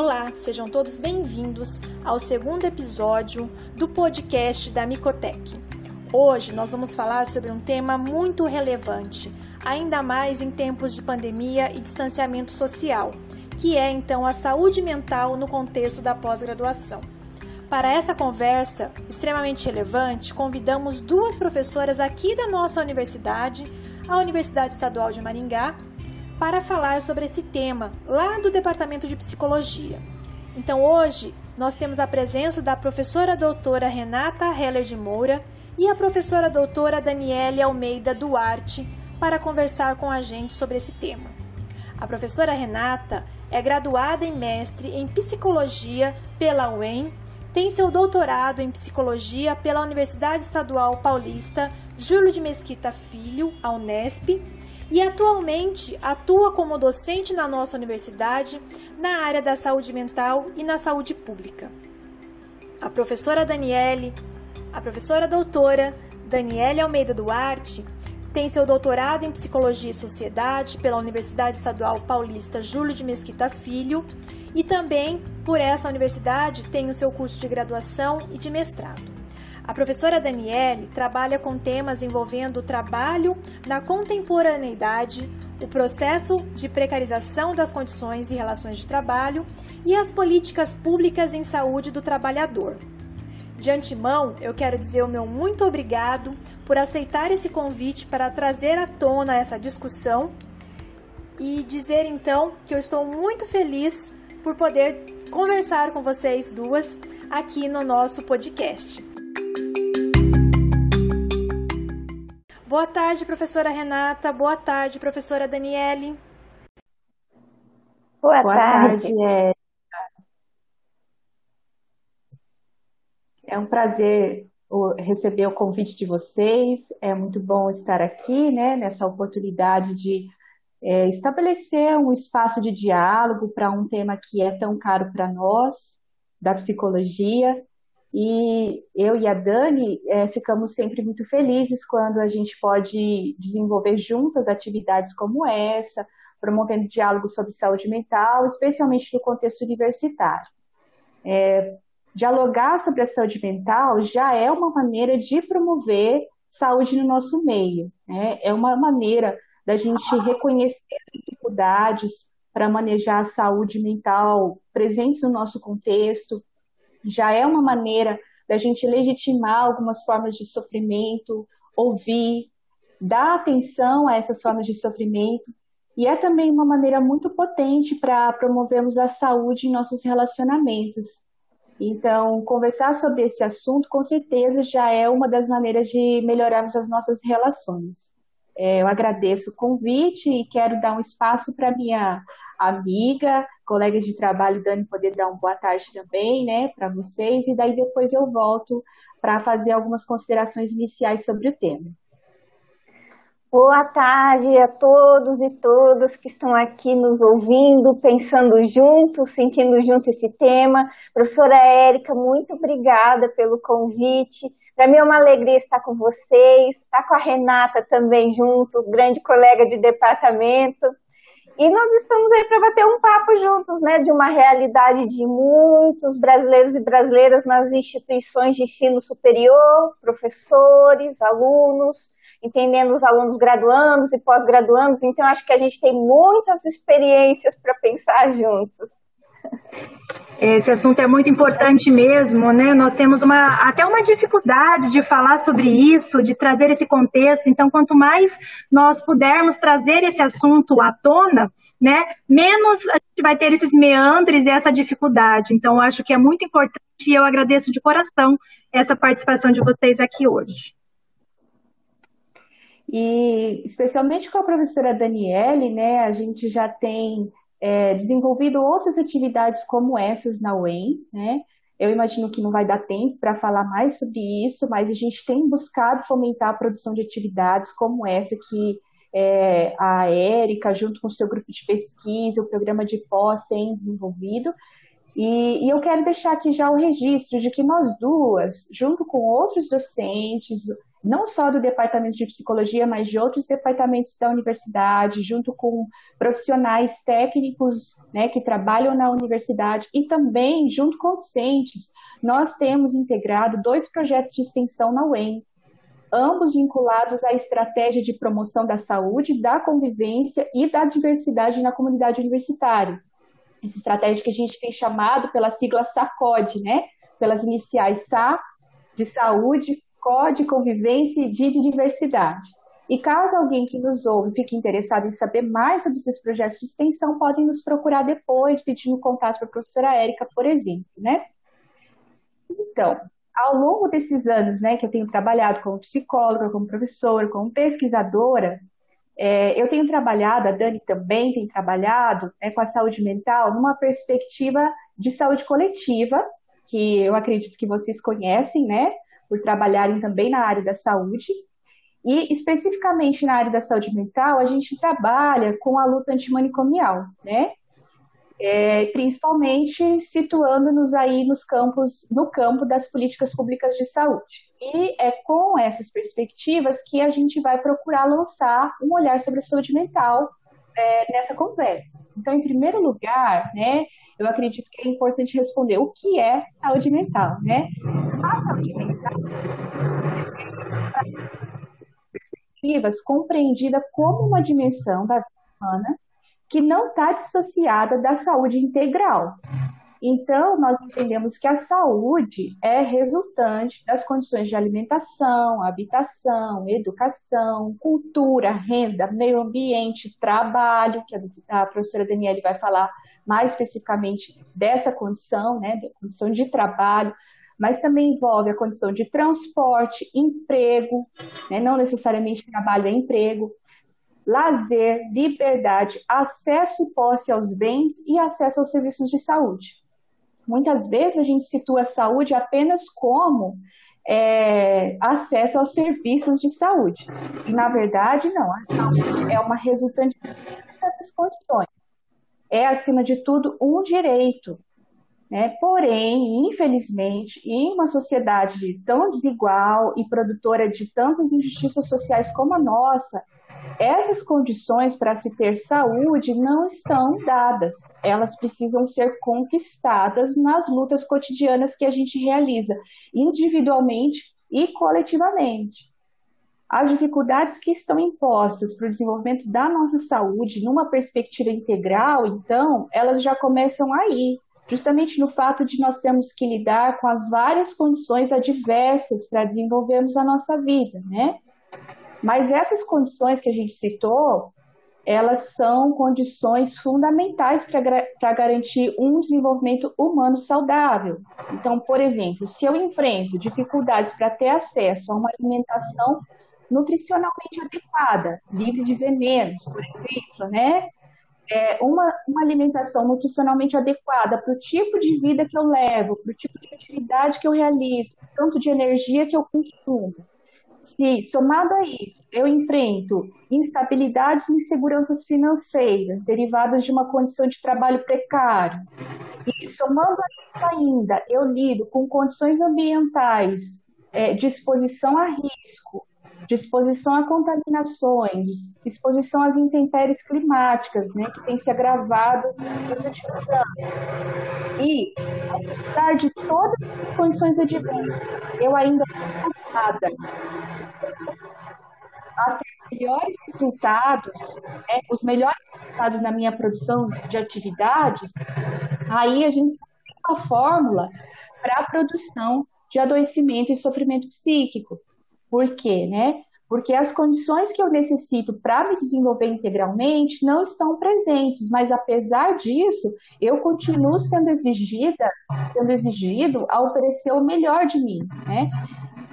Olá, sejam todos bem-vindos ao segundo episódio do podcast da Micotec. Hoje nós vamos falar sobre um tema muito relevante, ainda mais em tempos de pandemia e distanciamento social, que é então a saúde mental no contexto da pós-graduação. Para essa conversa extremamente relevante, convidamos duas professoras aqui da nossa universidade, a Universidade Estadual de Maringá, para falar sobre esse tema lá do Departamento de Psicologia. Então hoje nós temos a presença da professora doutora Renata Heller de Moura e a professora doutora Daniele Almeida Duarte para conversar com a gente sobre esse tema. A professora Renata é graduada em mestre em psicologia pela UEM tem seu doutorado em psicologia pela Universidade Estadual Paulista Júlio de Mesquita Filho, a Unesp, e atualmente atua como docente na nossa universidade na área da saúde mental e na saúde pública. A professora Daniele, a professora doutora Daniele Almeida Duarte, tem seu doutorado em Psicologia e Sociedade pela Universidade Estadual Paulista Júlio de Mesquita Filho e também por essa universidade tem o seu curso de graduação e de mestrado. A professora Daniele trabalha com temas envolvendo o trabalho na contemporaneidade, o processo de precarização das condições e relações de trabalho e as políticas públicas em saúde do trabalhador. De antemão, eu quero dizer o meu muito obrigado por aceitar esse convite para trazer à tona essa discussão e dizer então que eu estou muito feliz por poder conversar com vocês duas aqui no nosso podcast. Boa tarde, professora Renata. Boa tarde, professora Daniele. Boa, Boa tarde. tarde. É um prazer receber o convite de vocês. É muito bom estar aqui, né, nessa oportunidade de é, estabelecer um espaço de diálogo para um tema que é tão caro para nós, da psicologia. E eu e a Dani é, ficamos sempre muito felizes quando a gente pode desenvolver juntas atividades como essa, promovendo diálogo sobre saúde mental, especialmente no contexto universitário. É, dialogar sobre a saúde mental já é uma maneira de promover saúde no nosso meio. Né? É uma maneira da gente reconhecer dificuldades para manejar a saúde mental presentes no nosso contexto, já é uma maneira da gente legitimar algumas formas de sofrimento, ouvir, dar atenção a essas formas de sofrimento, e é também uma maneira muito potente para promovermos a saúde em nossos relacionamentos. Então, conversar sobre esse assunto, com certeza, já é uma das maneiras de melhorarmos as nossas relações. É, eu agradeço o convite e quero dar um espaço para minha amiga, colega de trabalho, Dani, poder dar uma boa tarde também, né, para vocês, e daí depois eu volto para fazer algumas considerações iniciais sobre o tema. Boa tarde a todos e todas que estão aqui nos ouvindo, pensando juntos, sentindo junto esse tema. Professora Érica, muito obrigada pelo convite. Para mim é uma alegria estar com vocês, estar com a Renata também junto, grande colega de departamento. E nós estamos aí para bater um papo juntos, né, de uma realidade de muitos brasileiros e brasileiras nas instituições de ensino superior, professores, alunos, entendendo os alunos graduandos e pós-graduandos. Então, acho que a gente tem muitas experiências para pensar juntos. Esse assunto é muito importante mesmo, né? Nós temos uma, até uma dificuldade de falar sobre isso, de trazer esse contexto. Então, quanto mais nós pudermos trazer esse assunto à tona, né, menos a gente vai ter esses meandres e essa dificuldade. Então, acho que é muito importante e eu agradeço de coração essa participação de vocês aqui hoje. E especialmente com a professora Daniele, né, a gente já tem é, desenvolvido outras atividades como essas na UEM, né? Eu imagino que não vai dar tempo para falar mais sobre isso, mas a gente tem buscado fomentar a produção de atividades como essa que é, a Érica, junto com o seu grupo de pesquisa, o programa de pós, tem desenvolvido. E, e, eu quero deixar aqui já o registro de que nós duas, junto com outros docentes, não só do departamento de psicologia, mas de outros departamentos da universidade, junto com profissionais técnicos né, que trabalham na universidade e também junto com docentes, nós temos integrado dois projetos de extensão na UEM, ambos vinculados à estratégia de promoção da saúde, da convivência e da diversidade na comunidade universitária. Essa estratégia que a gente tem chamado pela sigla SACOD, né? Pelas iniciais SA, de saúde, COD, de convivência e de diversidade. E caso alguém que nos ouve fique interessado em saber mais sobre esses projetos de extensão, podem nos procurar depois, pedindo contato para a professora Érica, por exemplo, né? Então, ao longo desses anos, né, que eu tenho trabalhado como psicóloga, como professora, como pesquisadora, é, eu tenho trabalhado, a Dani também tem trabalhado né, com a saúde mental numa perspectiva de saúde coletiva, que eu acredito que vocês conhecem, né, por trabalharem também na área da saúde. E especificamente na área da saúde mental, a gente trabalha com a luta antimanicomial, né? é, principalmente situando-nos aí nos campos, no campo das políticas públicas de saúde. E é com essas perspectivas que a gente vai procurar lançar um olhar sobre a saúde mental é, nessa conversa. Então, em primeiro lugar, né, eu acredito que é importante responder o que é saúde mental, né? Saúde mental perspectivas compreendida como uma dimensão da vida humana que não está dissociada da saúde integral. Então, nós entendemos que a saúde é resultante das condições de alimentação, habitação, educação, cultura, renda, meio ambiente, trabalho, que a professora Daniele vai falar mais especificamente dessa condição, né, da condição de trabalho, mas também envolve a condição de transporte, emprego, né, não necessariamente trabalho é emprego, lazer, liberdade, acesso e posse aos bens e acesso aos serviços de saúde. Muitas vezes a gente situa a saúde apenas como é, acesso aos serviços de saúde. E, na verdade, não. A saúde é uma resultante dessas condições. É, acima de tudo, um direito. Né? Porém, infelizmente, em uma sociedade tão desigual e produtora de tantas injustiças sociais como a nossa, essas condições para se ter saúde não estão dadas, elas precisam ser conquistadas nas lutas cotidianas que a gente realiza, individualmente e coletivamente. As dificuldades que estão impostas para o desenvolvimento da nossa saúde numa perspectiva integral, então, elas já começam aí, justamente no fato de nós termos que lidar com as várias condições adversas para desenvolvermos a nossa vida, né? Mas essas condições que a gente citou, elas são condições fundamentais para garantir um desenvolvimento humano saudável. Então, por exemplo, se eu enfrento dificuldades para ter acesso a uma alimentação nutricionalmente adequada, livre de venenos, por exemplo, né? É uma, uma alimentação nutricionalmente adequada para o tipo de vida que eu levo, para o tipo de atividade que eu realizo, tanto de energia que eu consumo. Se, somado a isso, eu enfrento instabilidades e inseguranças financeiras derivadas de uma condição de trabalho precário, e somando a isso ainda, eu lido com condições ambientais é, de exposição a risco, de exposição a contaminações, exposição às intempéries climáticas, né, que tem se agravado nos últimos anos. E, apesar de todas as condições adversas, eu ainda estou nada a ter melhores resultados, né, os melhores resultados na minha produção de atividades, aí a gente tem uma fórmula para a produção de adoecimento e sofrimento psíquico. Por quê, né? Porque as condições que eu necessito para me desenvolver integralmente não estão presentes, mas apesar disso, eu continuo sendo exigida, sendo exigido a oferecer o melhor de mim, né?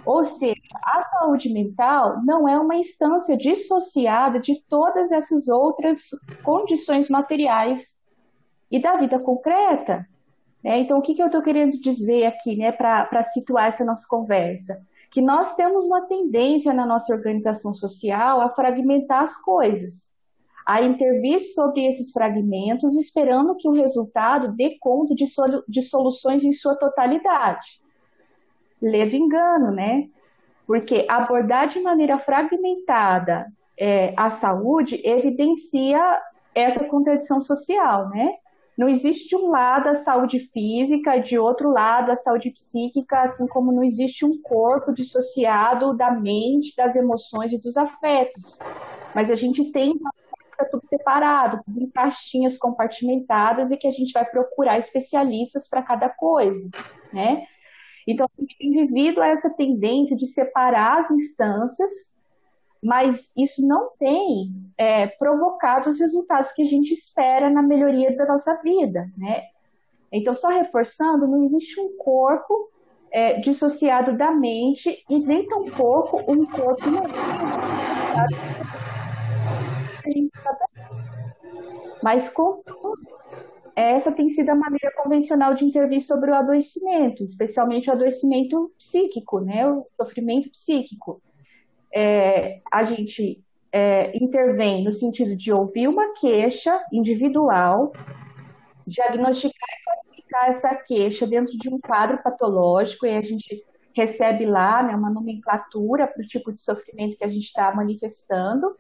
Ou seja, a saúde mental não é uma instância dissociada de todas essas outras condições materiais e da vida concreta. Né? Então, o que, que eu estou querendo dizer aqui né, para situar essa nossa conversa? Que nós temos uma tendência na nossa organização social a fragmentar as coisas, a intervir sobre esses fragmentos, esperando que o resultado dê conta de, solu de soluções em sua totalidade ledo engano, né? Porque abordar de maneira fragmentada é, a saúde evidencia essa contradição social, né? Não existe de um lado a saúde física, de outro lado a saúde psíquica, assim como não existe um corpo dissociado da mente, das emoções e dos afetos. Mas a gente tem tudo separado, tudo em caixinhas compartimentadas e que a gente vai procurar especialistas para cada coisa, né? Então a gente tem vivido essa tendência de separar as instâncias mas isso não tem é, provocado os resultados que a gente espera na melhoria da nossa vida, né? Então, só reforçando, não existe um corpo é, dissociado da mente e nem tampouco um corpo não mas com essa tem sido a maneira convencional de intervir sobre o adoecimento, especialmente o adoecimento psíquico, né, o sofrimento psíquico é, a gente é, intervém no sentido de ouvir uma queixa individual, diagnosticar e classificar essa queixa dentro de um quadro patológico, e a gente recebe lá né, uma nomenclatura para o tipo de sofrimento que a gente está manifestando,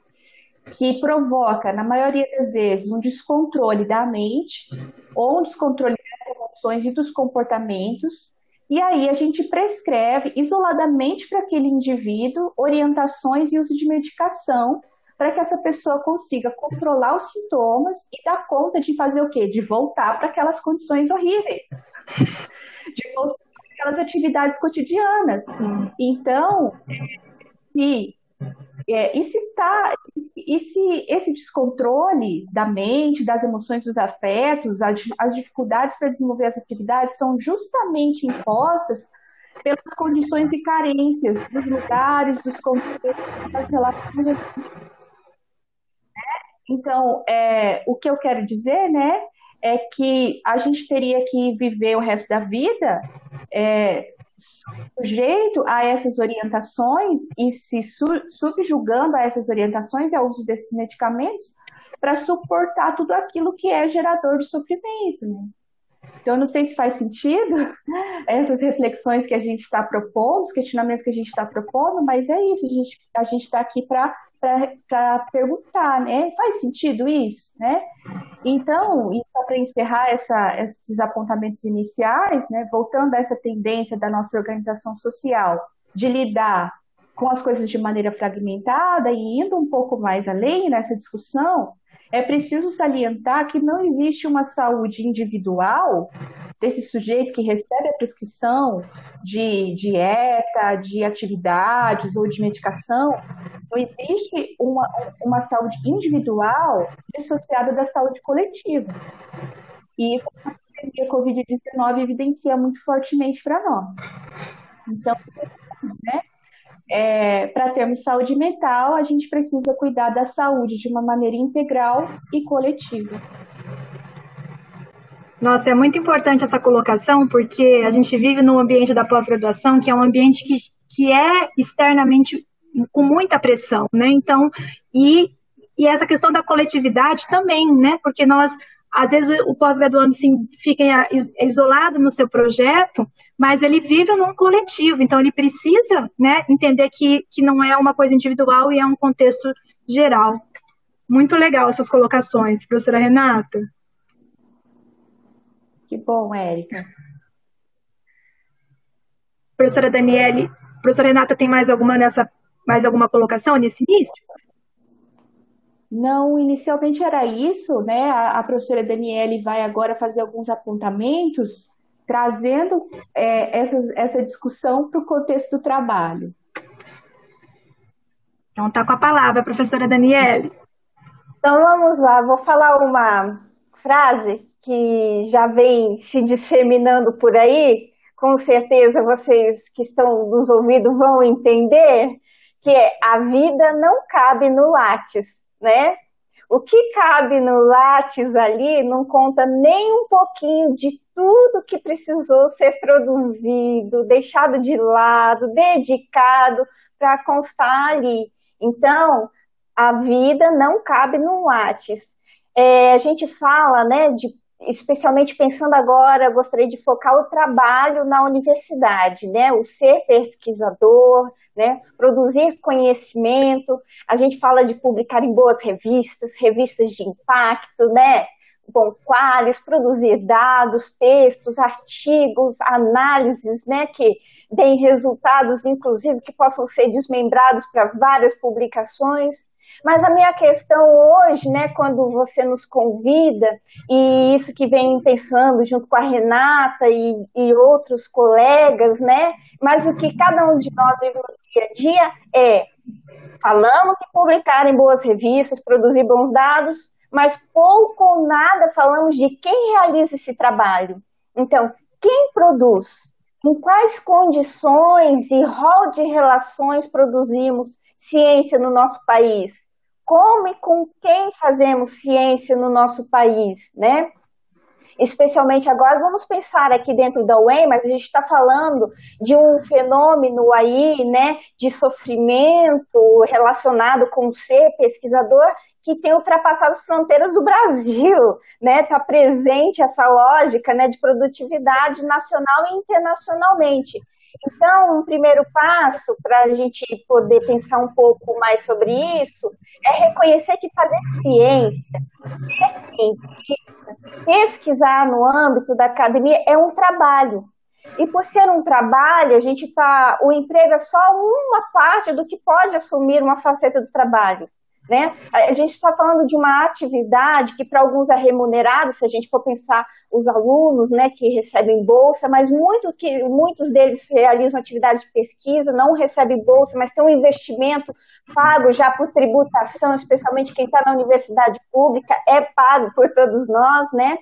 que provoca, na maioria das vezes, um descontrole da mente ou um descontrole das emoções e dos comportamentos, e aí a gente prescreve isoladamente para aquele indivíduo orientações e uso de medicação para que essa pessoa consiga controlar os sintomas e dar conta de fazer o quê? De voltar para aquelas condições horríveis. De voltar para aquelas atividades cotidianas. Então, se é, e se tá, e se esse descontrole da mente, das emoções, dos afetos, as, as dificuldades para desenvolver as atividades são justamente impostas pelas condições e carências dos lugares, dos contextos, das relações. Né? Então, é, o que eu quero dizer, né, é que a gente teria que viver o resto da vida é, sujeito a essas orientações e se subjugando a essas orientações e ao uso desses medicamentos para suportar tudo aquilo que é gerador de sofrimento. Né? Então, eu não sei se faz sentido essas reflexões que a gente está propondo, os questionamentos que a gente está propondo, mas é isso, a gente está aqui para perguntar, né? Faz sentido isso, né? Então, para encerrar essa, esses apontamentos iniciais, né, voltando a essa tendência da nossa organização social de lidar com as coisas de maneira fragmentada e indo um pouco mais além nessa discussão, é preciso salientar que não existe uma saúde individual desse sujeito que recebe a prescrição de dieta, de atividades ou de medicação, não existe uma, uma saúde individual dissociada da saúde coletiva. E isso a pandemia Covid-19 evidencia muito fortemente para nós. Então, né, é, para termos saúde mental, a gente precisa cuidar da saúde de uma maneira integral e coletiva. Nossa, é muito importante essa colocação, porque a gente vive num ambiente da pós-graduação que é um ambiente que, que é externamente com muita pressão, né? Então, e, e essa questão da coletividade também, né? Porque nós às vezes o pós-graduando fica isolado no seu projeto, mas ele vive num coletivo, então ele precisa né, entender que, que não é uma coisa individual e é um contexto geral. Muito legal essas colocações, professora Renata. Que bom, Érica. Professora Daniele, professora Renata, tem mais alguma nessa, mais alguma colocação nesse início? Não, inicialmente era isso, né? A, a professora Daniele vai agora fazer alguns apontamentos, trazendo é, essas, essa discussão para o contexto do trabalho. Então, tá com a palavra, professora Daniele. Então, vamos lá, vou falar uma frase que já vem se disseminando por aí, com certeza vocês que estão nos ouvindo vão entender, que é a vida não cabe no látis né? O que cabe no Lattes ali não conta nem um pouquinho de tudo que precisou ser produzido, deixado de lado, dedicado para constar ali. Então, a vida não cabe no Lattes. É, a gente fala, né, de especialmente pensando agora, gostaria de focar o trabalho na universidade, né? O ser pesquisador, né? Produzir conhecimento. A gente fala de publicar em boas revistas, revistas de impacto, né? Bom, quais, produzir dados, textos, artigos, análises, né? Que deem resultados, inclusive, que possam ser desmembrados para várias publicações. Mas a minha questão hoje, né, quando você nos convida, e isso que vem pensando junto com a Renata e, e outros colegas, né, mas o que cada um de nós vive no dia a dia é falamos em publicar em boas revistas, produzir bons dados, mas pouco ou nada falamos de quem realiza esse trabalho. Então, quem produz? Em quais condições e rol de relações produzimos ciência no nosso país? Como e com quem fazemos ciência no nosso país, né? Especialmente agora, vamos pensar aqui dentro da UEM, mas a gente está falando de um fenômeno aí, né, de sofrimento relacionado com ser pesquisador que tem ultrapassado as fronteiras do Brasil, né? Está presente essa lógica, né, de produtividade nacional e internacionalmente. Então, um primeiro passo para a gente poder pensar um pouco mais sobre isso é reconhecer que fazer ciência, pesquisar no âmbito da academia é um trabalho. E por ser um trabalho, a gente tá, o emprego é só uma parte do que pode assumir uma faceta do trabalho. Né? A gente está falando de uma atividade que para alguns é remunerada, se a gente for pensar os alunos né, que recebem bolsa, mas muito que, muitos deles realizam atividade de pesquisa, não recebem bolsa, mas tem um investimento pago já por tributação, especialmente quem está na universidade pública, é pago por todos nós, né?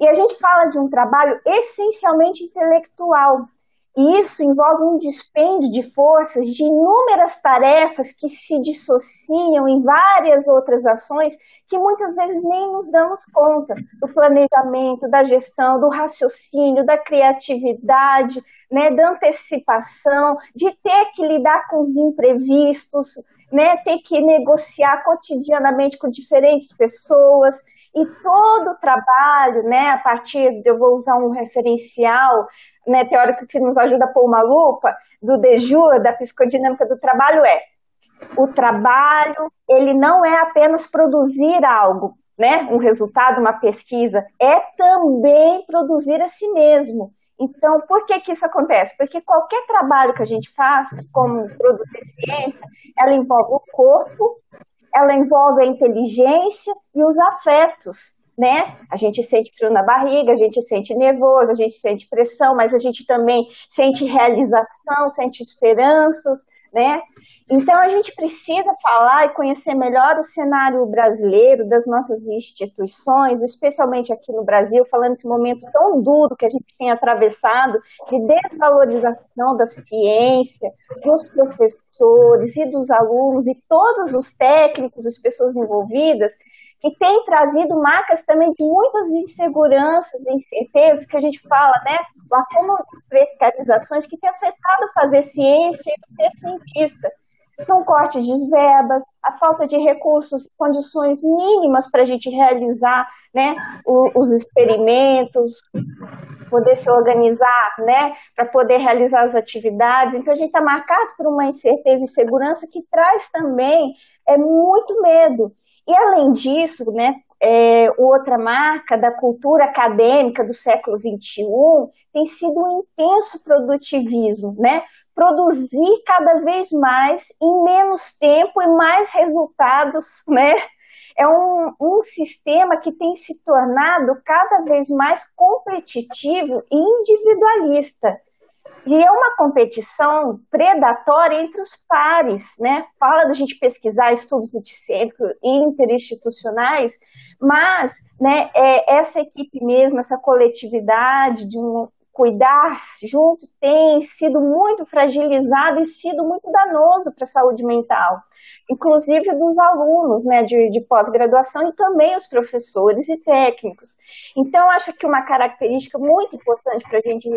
E a gente fala de um trabalho essencialmente intelectual, e isso envolve um dispêndio de forças de inúmeras tarefas que se dissociam em várias outras ações que muitas vezes nem nos damos conta do planejamento, da gestão, do raciocínio, da criatividade, né, da antecipação, de ter que lidar com os imprevistos, né, ter que negociar cotidianamente com diferentes pessoas. E todo o trabalho, né, a partir, eu vou usar um referencial né, teórico que nos ajuda a pôr uma lupa, do Dejur, da psicodinâmica do trabalho, é o trabalho, ele não é apenas produzir algo, né, um resultado, uma pesquisa, é também produzir a si mesmo. Então, por que que isso acontece? Porque qualquer trabalho que a gente faça, como produzir ciência, ela envolve o corpo, ela envolve a inteligência e os afetos né? A gente sente frio na barriga, a gente sente nervoso, a gente sente pressão, mas a gente também sente realização, sente esperanças, né? Então a gente precisa falar e conhecer melhor o cenário brasileiro, das nossas instituições, especialmente aqui no Brasil, falando nesse momento tão duro que a gente tem atravessado de desvalorização da ciência, dos professores e dos alunos e todos os técnicos, as pessoas envolvidas, que tem trazido marcas também de muitas inseguranças e incertezas que a gente fala, né? O acúmulo de precarizações que tem afetado fazer ciência e ser cientista. Então, corte de verbas, a falta de recursos, condições mínimas para a gente realizar né, os experimentos, poder se organizar, né, para poder realizar as atividades. Então, a gente está marcado por uma incerteza e insegurança que traz também é muito medo. E além disso, né, é, outra marca da cultura acadêmica do século XXI tem sido um intenso produtivismo, né? Produzir cada vez mais em menos tempo e mais resultados, né? É um, um sistema que tem se tornado cada vez mais competitivo e individualista. E é uma competição predatória entre os pares, né? Fala da gente pesquisar estudos e interinstitucionais, mas né, é, essa equipe mesmo, essa coletividade de um cuidar junto tem sido muito fragilizado e sido muito danoso para a saúde mental inclusive dos alunos né, de, de pós-graduação e também os professores e técnicos. Então, acho que uma característica muito importante para a gente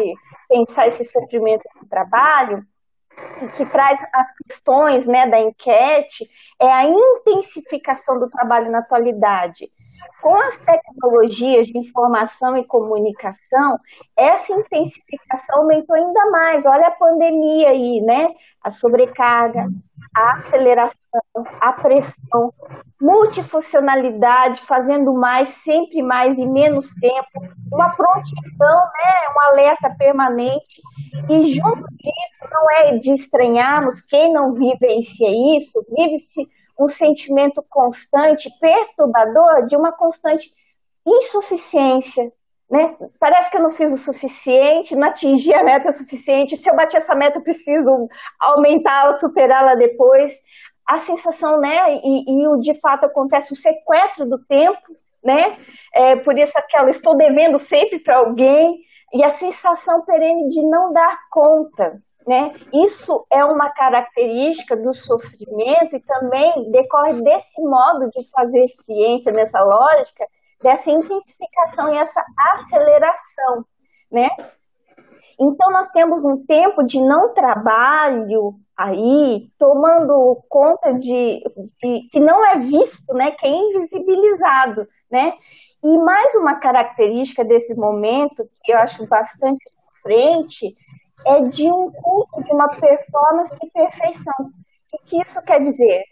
pensar esse sofrimento do trabalho, que traz as questões né, da enquete, é a intensificação do trabalho na atualidade. Com as tecnologias de informação e comunicação, essa intensificação aumentou ainda mais. Olha a pandemia aí, né? A sobrecarga, a aceleração, a pressão, multifuncionalidade, fazendo mais, sempre mais e menos tempo, uma prontidão, né, um alerta permanente. E junto disso, não é de estranharmos, quem não vivencia isso, vive-se um sentimento constante, perturbador, de uma constante insuficiência, né? Parece que eu não fiz o suficiente, não atingi a meta suficiente. Se eu bater essa meta, eu preciso aumentá-la, superá-la depois. A sensação, né? E, e de fato acontece o sequestro do tempo, né? É, por isso aquela estou devendo sempre para alguém e a sensação perene de não dar conta, né? Isso é uma característica do sofrimento e também decorre desse modo de fazer ciência nessa lógica dessa intensificação e essa aceleração, né? Então nós temos um tempo de não trabalho aí, tomando conta de, de que não é visto, né? Que é invisibilizado, né? E mais uma característica desse momento que eu acho bastante frente é de um culto de uma performance de perfeição. O que isso quer dizer?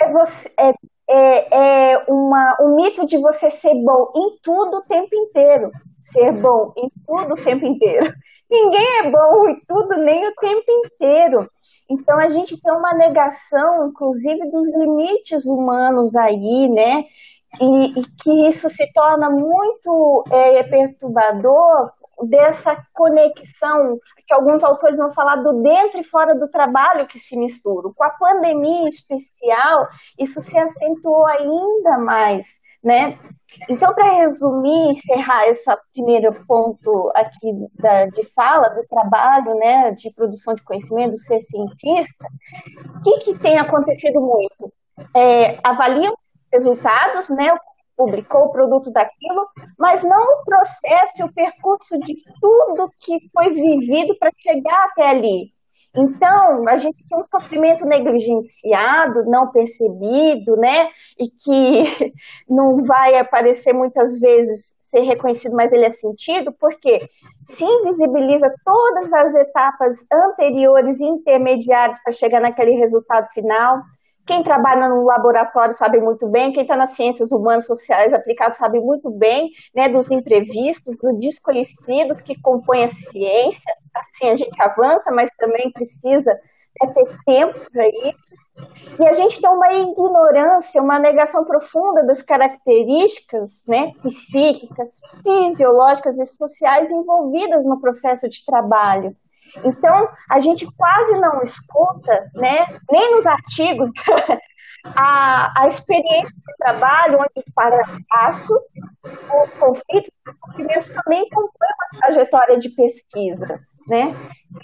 É, você, é é, é uma, um mito de você ser bom em tudo o tempo inteiro. Ser bom em tudo o tempo inteiro. Ninguém é bom em tudo nem o tempo inteiro. Então a gente tem uma negação, inclusive, dos limites humanos aí, né? E, e que isso se torna muito é, perturbador dessa conexão que alguns autores vão falar do dentro e fora do trabalho que se misturam. Com a pandemia em especial, isso se acentuou ainda mais, né? Então, para resumir, encerrar esse primeiro ponto aqui da, de fala do trabalho, né, de produção de conhecimento, ser cientista, o que, que tem acontecido muito? É, avaliam resultados, né, publicou o produto daquilo, mas não o processo o percurso de tudo que foi vivido para chegar até ali. Então, a gente tem um sofrimento negligenciado, não percebido, né? E que não vai aparecer muitas vezes ser reconhecido, mas ele é sentido, porque se invisibiliza todas as etapas anteriores e intermediárias para chegar naquele resultado final. Quem trabalha no laboratório sabe muito bem, quem está nas ciências humanas sociais aplicadas sabe muito bem né, dos imprevistos, dos desconhecidos que compõem a ciência. Assim a gente avança, mas também precisa né, ter tempo para isso. E a gente tem uma ignorância, uma negação profunda das características né, psíquicas, fisiológicas e sociais envolvidas no processo de trabalho. Então, a gente quase não escuta, né, nem nos artigos, a, a experiência de trabalho, onde os fracasso, os conflitos, os conflitos também compõem uma trajetória de pesquisa, né?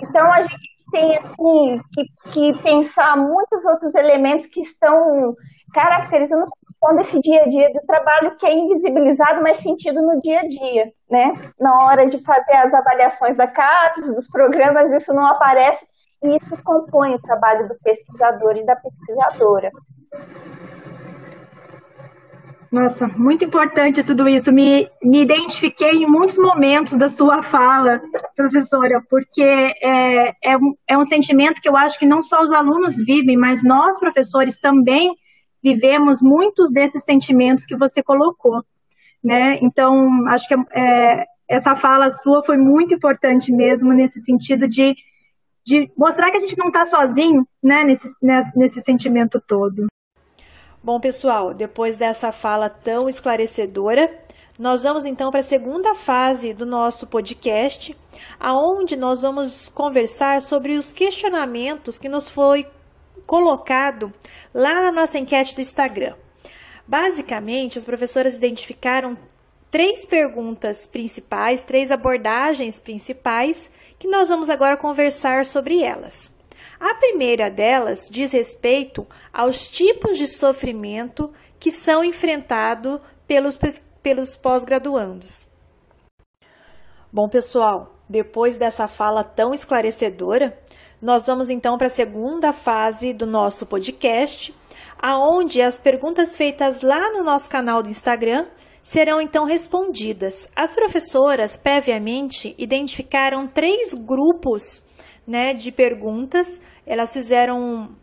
Então, a gente tem, assim, que, que pensar muitos outros elementos que estão caracterizando quando esse dia a dia do trabalho que é invisibilizado, mas sentido no dia a dia, né? Na hora de fazer as avaliações da CAPES, dos programas, isso não aparece e isso compõe o trabalho do pesquisador e da pesquisadora. Nossa, muito importante tudo isso. Me, me identifiquei em muitos momentos da sua fala, professora, porque é, é, um, é um sentimento que eu acho que não só os alunos vivem, mas nós, professores, também vivemos muitos desses sentimentos que você colocou, né? Então, acho que é, essa fala sua foi muito importante mesmo nesse sentido de, de mostrar que a gente não está sozinho, né? Nesse, nesse, sentimento todo. Bom, pessoal, depois dessa fala tão esclarecedora, nós vamos então para a segunda fase do nosso podcast, aonde nós vamos conversar sobre os questionamentos que nos foi colocado lá na nossa enquete do Instagram. Basicamente, as professoras identificaram três perguntas principais, três abordagens principais, que nós vamos agora conversar sobre elas. A primeira delas diz respeito aos tipos de sofrimento que são enfrentados pelos, pelos pós-graduandos. Bom, pessoal, depois dessa fala tão esclarecedora, nós vamos então para a segunda fase do nosso podcast, aonde as perguntas feitas lá no nosso canal do Instagram serão então respondidas. As professoras previamente identificaram três grupos né, de perguntas. Elas fizeram.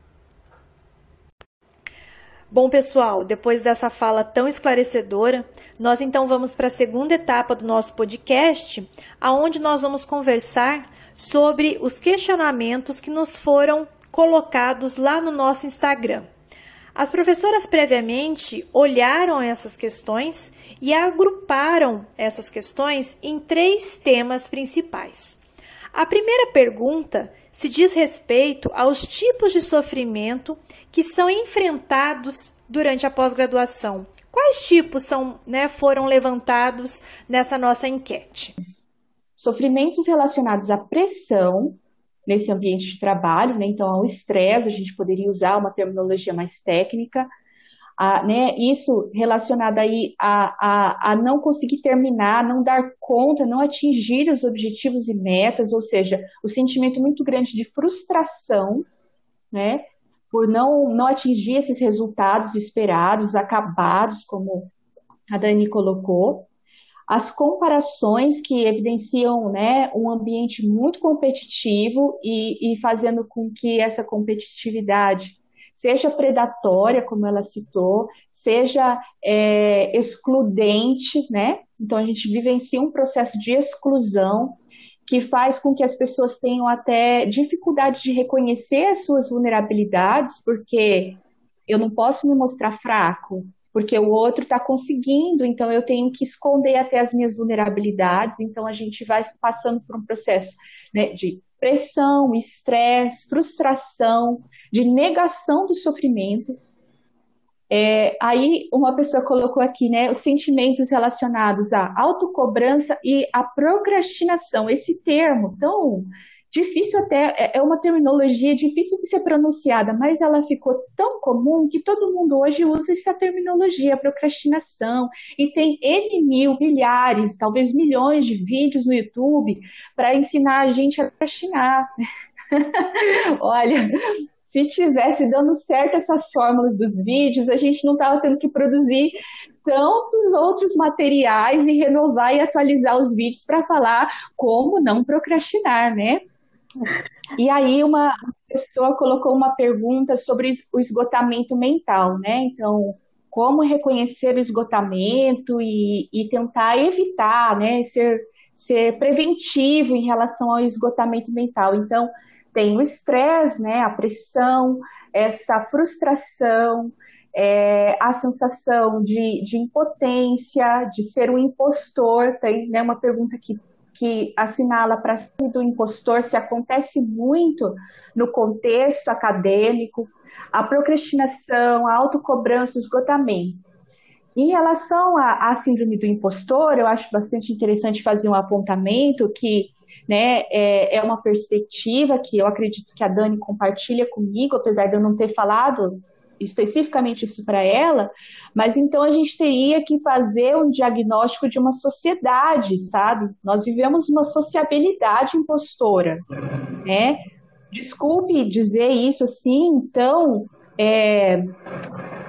Bom, pessoal, depois dessa fala tão esclarecedora, nós então vamos para a segunda etapa do nosso podcast, aonde nós vamos conversar sobre os questionamentos que nos foram colocados lá no nosso Instagram. As professoras previamente olharam essas questões e agruparam essas questões em três temas principais. A primeira pergunta se diz respeito aos tipos de sofrimento que são enfrentados durante a pós-graduação. Quais tipos são, né, foram levantados nessa nossa enquete? Sofrimentos relacionados à pressão nesse ambiente de trabalho, né? então ao estresse, a gente poderia usar uma terminologia mais técnica, a, né, isso relacionado aí a, a, a não conseguir terminar, não dar conta, não atingir os objetivos e metas, ou seja, o sentimento muito grande de frustração, né, por não, não atingir esses resultados esperados, acabados, como a Dani colocou. As comparações que evidenciam né, um ambiente muito competitivo e, e fazendo com que essa competitividade seja predatória, como ela citou, seja é, excludente, né? Então a gente vivencia um processo de exclusão que faz com que as pessoas tenham até dificuldade de reconhecer as suas vulnerabilidades, porque eu não posso me mostrar fraco, porque o outro está conseguindo, então eu tenho que esconder até as minhas vulnerabilidades. Então a gente vai passando por um processo né, de pressão, estresse, frustração, de negação do sofrimento. É, aí uma pessoa colocou aqui, né, os sentimentos relacionados à autocobrança e à procrastinação. Esse termo tão difícil até, é, é uma terminologia difícil de ser pronunciada, mas ela ficou tão comum que todo mundo hoje usa essa terminologia, procrastinação, e tem N mil, milhares, talvez milhões de vídeos no YouTube para ensinar a gente a procrastinar. Olha, se tivesse dando certo essas fórmulas dos vídeos, a gente não estava tendo que produzir tantos outros materiais e renovar e atualizar os vídeos para falar como não procrastinar, né? E aí uma pessoa colocou uma pergunta sobre o esgotamento mental, né? Então, como reconhecer o esgotamento e, e tentar evitar, né? Ser, ser preventivo em relação ao esgotamento mental. Então, tem o estresse, né? A pressão, essa frustração, é, a sensação de, de impotência, de ser um impostor. Tem né, uma pergunta que que assinala para si do impostor se acontece muito no contexto acadêmico, a procrastinação, a autocobrança, o esgotamento. Em relação à, à síndrome do impostor, eu acho bastante interessante fazer um apontamento que né, é, é uma perspectiva que eu acredito que a Dani compartilha comigo, apesar de eu não ter falado especificamente isso para ela, mas então a gente teria que fazer um diagnóstico de uma sociedade, sabe? Nós vivemos uma sociabilidade impostora, né? Desculpe dizer isso assim, então, é,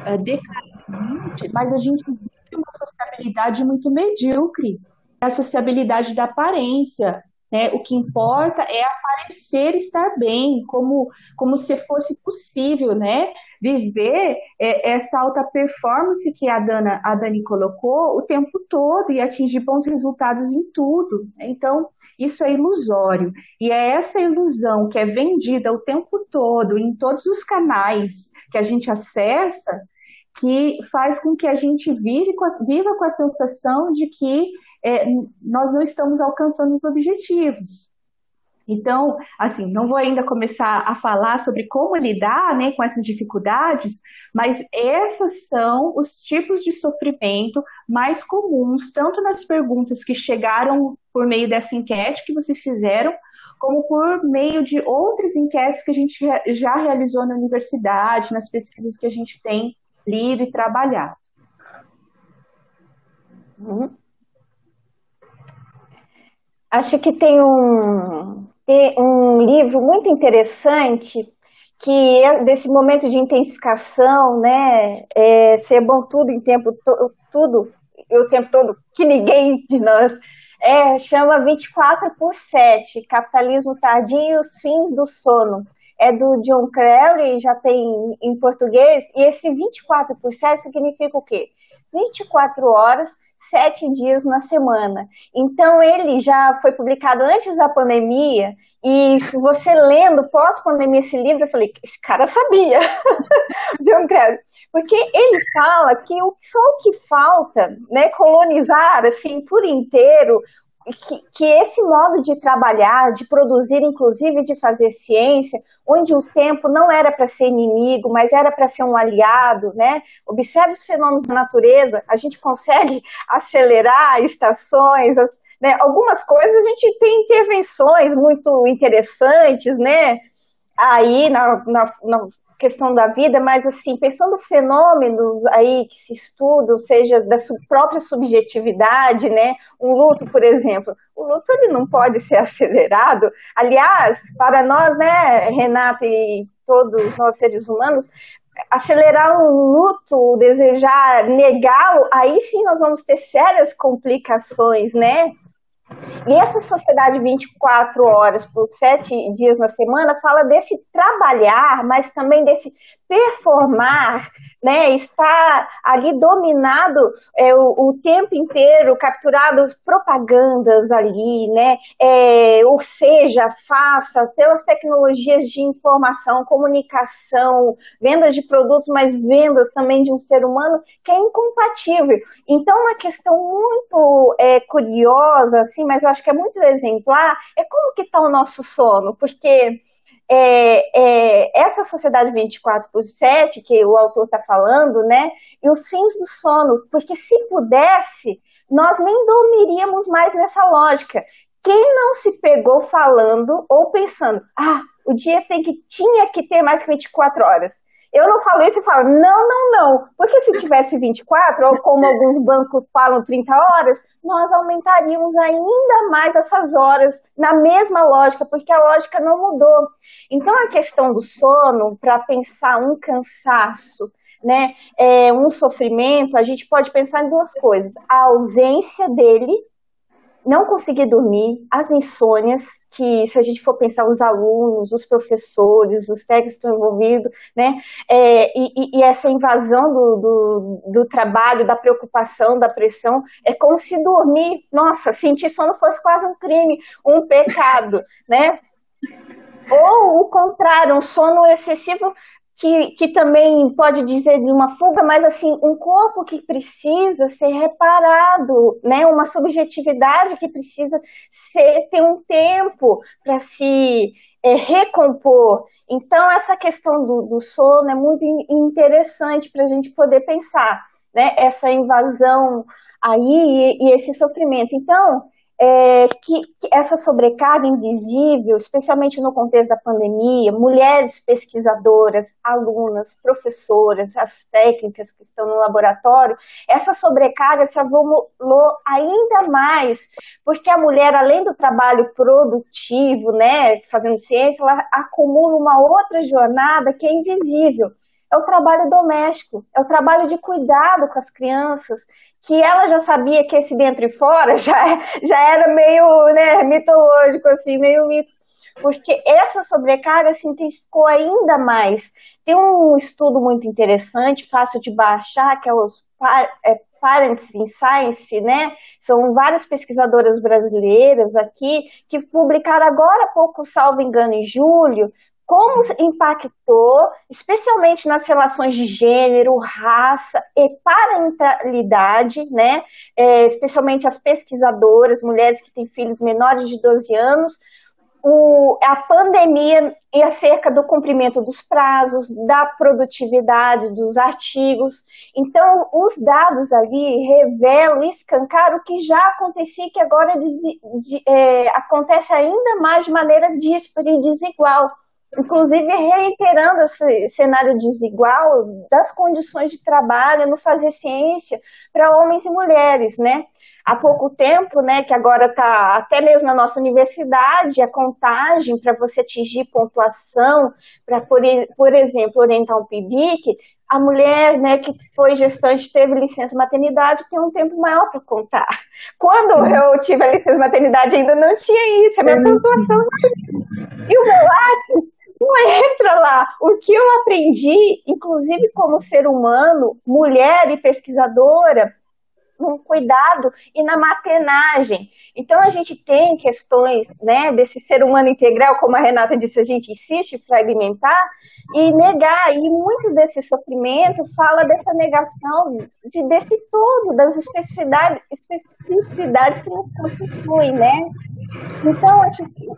é decadente, mas a gente vive uma sociabilidade muito medíocre, a sociabilidade da aparência, né? O que importa é aparecer estar bem, como, como se fosse possível, né? Viver é, essa alta performance que a, Dana, a Dani colocou o tempo todo e atingir bons resultados em tudo. Então, isso é ilusório. E é essa ilusão que é vendida o tempo todo, em todos os canais que a gente acessa, que faz com que a gente vive com a, viva com a sensação de que é, nós não estamos alcançando os objetivos. Então, assim, não vou ainda começar a falar sobre como lidar né, com essas dificuldades, mas essas são os tipos de sofrimento mais comuns, tanto nas perguntas que chegaram por meio dessa enquete que vocês fizeram, como por meio de outras enquetes que a gente já realizou na universidade, nas pesquisas que a gente tem lido e trabalhado. Uhum. Acho que tem um, um livro muito interessante que é desse momento de intensificação, né, é, ser bom tudo em tempo to, tudo o tempo todo, que ninguém de nós é, chama 24 por 7, Capitalismo Tardio e os Fins do Sono. É do John Crowley, já tem em português, e esse 24 por 7 significa o quê? 24 horas sete dias na semana. Então ele já foi publicado antes da pandemia e você lendo pós-pandemia esse livro, eu falei, esse cara sabia, John Crowley, porque ele fala que o, só o que falta, né, colonizar assim por inteiro que, que, esse modo de trabalhar, de produzir, inclusive de fazer ciência, onde o tempo não era para ser inimigo, mas era para ser um aliado, né? Observe os fenômenos da natureza, a gente consegue acelerar estações, as, né? algumas coisas a gente tem intervenções muito interessantes, né? Aí na, na, na questão da vida, mas assim, pensando fenômenos aí que se estudam, seja da sub, própria subjetividade, né? Um luto, por exemplo, o luto ele não pode ser acelerado. Aliás, para nós, né, Renata e todos nós seres humanos, acelerar um luto, desejar negá-lo, aí sim nós vamos ter sérias complicações, né? E essa sociedade 24 horas por sete dias na semana fala desse trabalhar, mas também desse performar, né, está ali dominado é, o, o, tempo inteiro, capturado propagandas ali, né, é, ou seja, faça pelas tecnologias de informação, comunicação, vendas de produtos, mas vendas também de um ser humano que é incompatível. Então, uma questão muito é, curiosa, assim, mas eu acho que é muito exemplar, é como que está o nosso sono, porque é, é, essa sociedade 24 por 7 que o autor está falando, né? E os fins do sono, porque se pudesse, nós nem dormiríamos mais nessa lógica. Quem não se pegou falando ou pensando, ah, o dia tem que, tinha que ter mais que 24 horas. Eu não falo isso e falo, não, não, não. Porque se tivesse 24, ou como alguns bancos falam 30 horas, nós aumentaríamos ainda mais essas horas na mesma lógica, porque a lógica não mudou. Então a questão do sono, para pensar um cansaço, né, é, um sofrimento, a gente pode pensar em duas coisas: a ausência dele não conseguir dormir, as insônias, que se a gente for pensar os alunos, os professores, os técnicos estão envolvidos, né, é, e, e, essa invasão do, do, do, trabalho, da preocupação, da pressão, é como se dormir, nossa, sentir sono fosse quase um crime, um pecado, né, ou o contrário, um sono excessivo que, que também pode dizer de uma fuga, mas assim, um corpo que precisa ser reparado, né? Uma subjetividade que precisa ser, ter um tempo para se é, recompor. Então, essa questão do, do sono é muito interessante para a gente poder pensar, né? Essa invasão aí e, e esse sofrimento. Então, é, que, que, essa sobrecarga invisível, especialmente no contexto da pandemia, mulheres pesquisadoras, alunas, professoras, as técnicas que estão no laboratório, essa sobrecarga se avulou ainda mais, porque a mulher, além do trabalho produtivo, né, fazendo ciência, ela acumula uma outra jornada que é invisível. É o trabalho doméstico, é o trabalho de cuidado com as crianças, que ela já sabia que esse dentro e fora já, já era meio né, mitológico, assim, meio mito. Porque essa sobrecarga se intensificou ainda mais. Tem um estudo muito interessante, fácil de baixar, que é os é, Parents in Science, né? São várias pesquisadoras brasileiras aqui que publicaram agora há pouco, salvo engano, em julho, como impactou, especialmente nas relações de gênero, raça e parentalidade, né? É, especialmente as pesquisadoras, mulheres que têm filhos menores de 12 anos, o, a pandemia e acerca do cumprimento dos prazos, da produtividade dos artigos. Então, os dados ali revelam, escancaram o que já acontecia e que agora de, de, é, acontece ainda mais de maneira díspara e desigual inclusive reiterando esse cenário desigual das condições de trabalho no fazer ciência para homens e mulheres, né? há pouco tempo, né, que agora está até mesmo na nossa universidade, a contagem para você atingir pontuação, para, por, por exemplo, orientar um PIBIC, a mulher né, que foi gestante, teve licença maternidade, tem um tempo maior para contar. Quando eu tive a licença maternidade, ainda não tinha isso, a minha pontuação. E o meu lápis não entra lá. O que eu aprendi, inclusive como ser humano, mulher e pesquisadora, no cuidado e na maternagem. Então a gente tem questões, né, desse ser humano integral, como a Renata disse, a gente insiste para alimentar e negar. E muito desse sofrimento fala dessa negação de, desse todo, das especificidades, especificidades que nos constituem, né? Então, acho que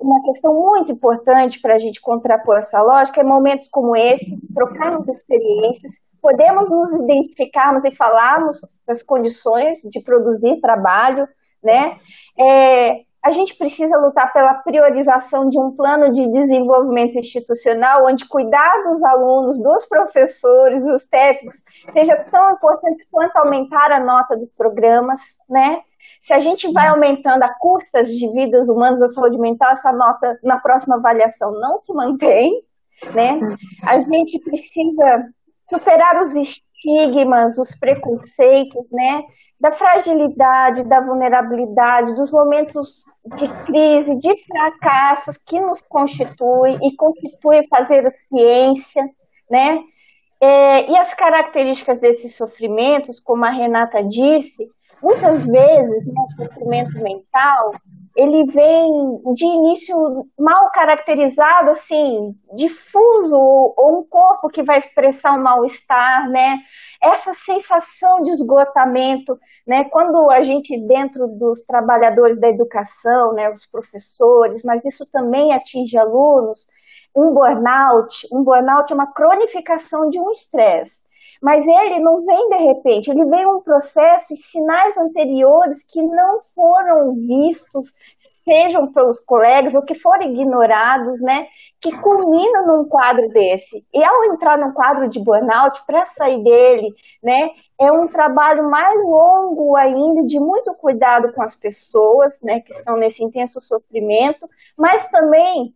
uma questão muito importante para a gente contrapor essa lógica é momentos como esse, trocarmos experiências, podemos nos identificarmos e falarmos das condições de produzir trabalho, né? É, a gente precisa lutar pela priorização de um plano de desenvolvimento institucional onde cuidar dos alunos, dos professores, dos técnicos seja tão importante quanto aumentar a nota dos programas, né? Se a gente vai aumentando a custas de vidas humanas da saúde mental, essa nota na próxima avaliação não se mantém, né? A gente precisa superar os estigmas, os preconceitos, né? Da fragilidade, da vulnerabilidade, dos momentos de crise, de fracassos que nos constitui e constitui fazer ciência, né? É, e as características desses sofrimentos, como a Renata disse, muitas vezes né, o sofrimento mental ele vem de início mal caracterizado, assim, difuso, ou um corpo que vai expressar um mal-estar, né? Essa sensação de esgotamento, né? Quando a gente, dentro dos trabalhadores da educação, né, os professores, mas isso também atinge alunos, um burnout, um burnout é uma cronificação de um estresse mas ele não vem de repente, ele vem um processo e sinais anteriores que não foram vistos, sejam pelos colegas ou que foram ignorados, né, que culminam num quadro desse. E ao entrar num quadro de burnout, para sair dele, né, é um trabalho mais longo ainda, de muito cuidado com as pessoas, né, que estão nesse intenso sofrimento, mas também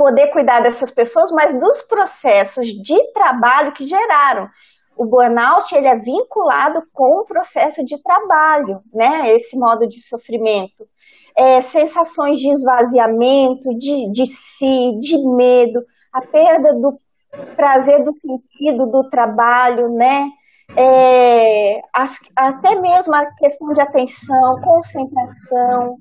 poder cuidar dessas pessoas, mas dos processos de trabalho que geraram. O burnout ele é vinculado com o processo de trabalho, né? Esse modo de sofrimento. É, sensações de esvaziamento, de, de si, de medo, a perda do prazer do sentido do trabalho, né? É, as, até mesmo a questão de atenção, concentração,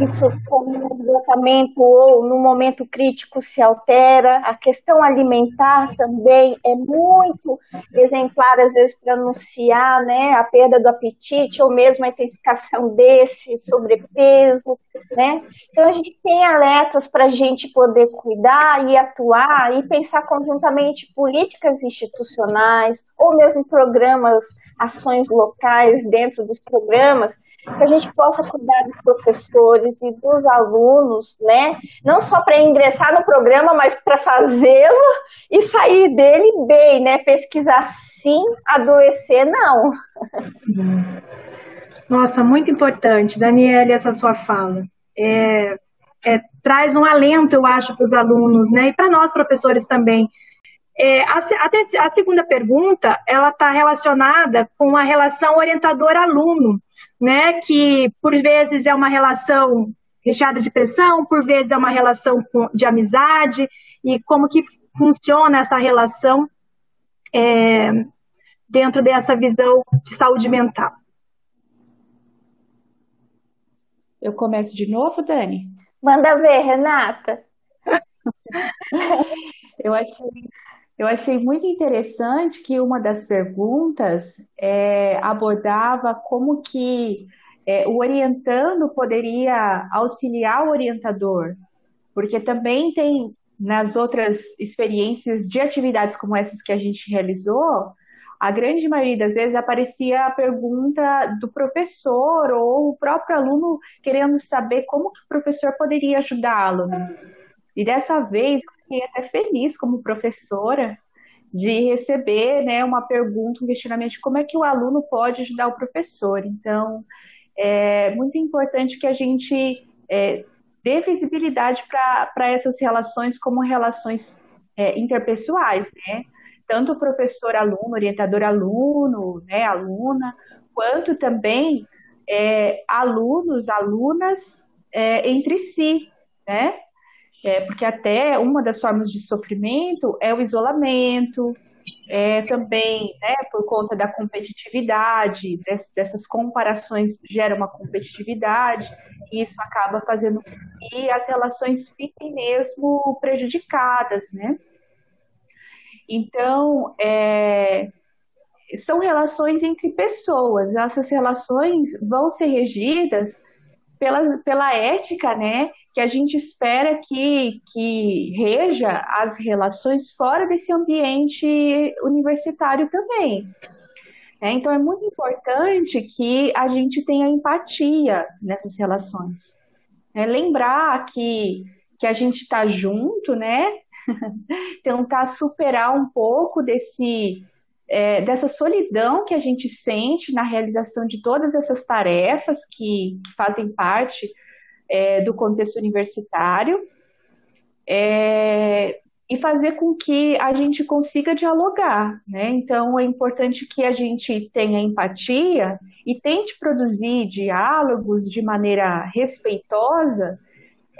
isso como no esgotamento ou no momento crítico se altera. A questão alimentar também é muito exemplar, às vezes, para anunciar né, a perda do apetite ou mesmo a intensificação desse sobrepeso. Né? Então, a gente tem alertas para a gente poder cuidar e atuar e pensar conjuntamente políticas institucionais ou mesmo programas, ações locais dentro dos programas que a gente possa cuidar dos professores e dos alunos, né? Não só para ingressar no programa, mas para fazê-lo e sair dele bem, né? Pesquisar sim, adoecer não. Nossa, muito importante, Daniela, essa sua fala. É, é, traz um alento, eu acho, para os alunos, né? E para nós, professores também. É, a, a, a segunda pergunta, ela está relacionada com a relação orientador-aluno né, que por vezes é uma relação recheada de pressão, por vezes é uma relação de amizade, e como que funciona essa relação é, dentro dessa visão de saúde mental. Eu começo de novo, Dani? Manda ver, Renata. eu achei eu achei muito interessante que uma das perguntas é, abordava como que é, o orientando poderia auxiliar o orientador, porque também tem nas outras experiências de atividades como essas que a gente realizou, a grande maioria das vezes aparecia a pergunta do professor ou o próprio aluno querendo saber como que o professor poderia ajudá-lo. E dessa vez, eu fiquei até feliz como professora de receber né, uma pergunta, um questionamento de como é que o aluno pode ajudar o professor. Então, é muito importante que a gente é, dê visibilidade para essas relações como relações é, interpessoais, né? Tanto professor-aluno, orientador-aluno, né, aluna, quanto também é, alunos, alunas é, entre si, né? É, porque até uma das formas de sofrimento é o isolamento, é, também né, por conta da competitividade, dessas comparações gera uma competitividade, e isso acaba fazendo que as relações fiquem mesmo prejudicadas, né? Então, é, são relações entre pessoas, essas relações vão ser regidas pelas, pela ética, né, que a gente espera que, que reja as relações fora desse ambiente universitário também. É, então é muito importante que a gente tenha empatia nessas relações. É, lembrar que, que a gente está junto, né? Tentar superar um pouco desse, é, dessa solidão que a gente sente na realização de todas essas tarefas que, que fazem parte é, do contexto universitário é, e fazer com que a gente consiga dialogar, né? Então é importante que a gente tenha empatia e tente produzir diálogos de maneira respeitosa,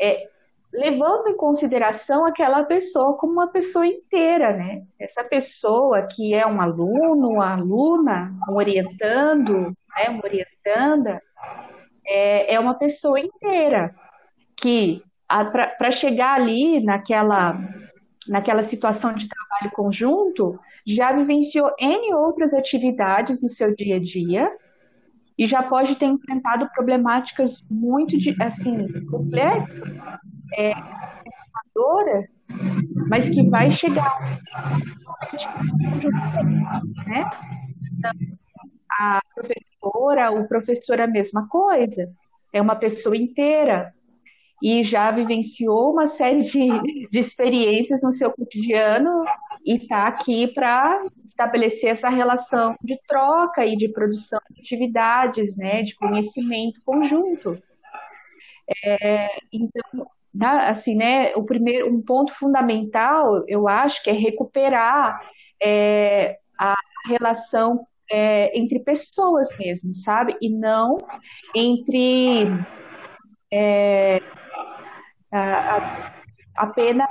é, levando em consideração aquela pessoa como uma pessoa inteira, né? Essa pessoa que é um aluno, uma aluna, um orientando, né, uma orientanda, é, é uma pessoa inteira que para chegar ali naquela naquela situação de trabalho conjunto já vivenciou N outras atividades no seu dia a dia e já pode ter enfrentado problemáticas muito assim complexas, é, mas que vai chegar né? Então, a professora, o professor a mesma coisa, é uma pessoa inteira e já vivenciou uma série de, de experiências no seu cotidiano e está aqui para estabelecer essa relação de troca e de produção de atividades, né, de conhecimento conjunto. É, então, assim, né, o primeiro, um ponto fundamental, eu acho, que é recuperar é, a relação é, entre pessoas mesmo, sabe? E não entre é, a, a, apenas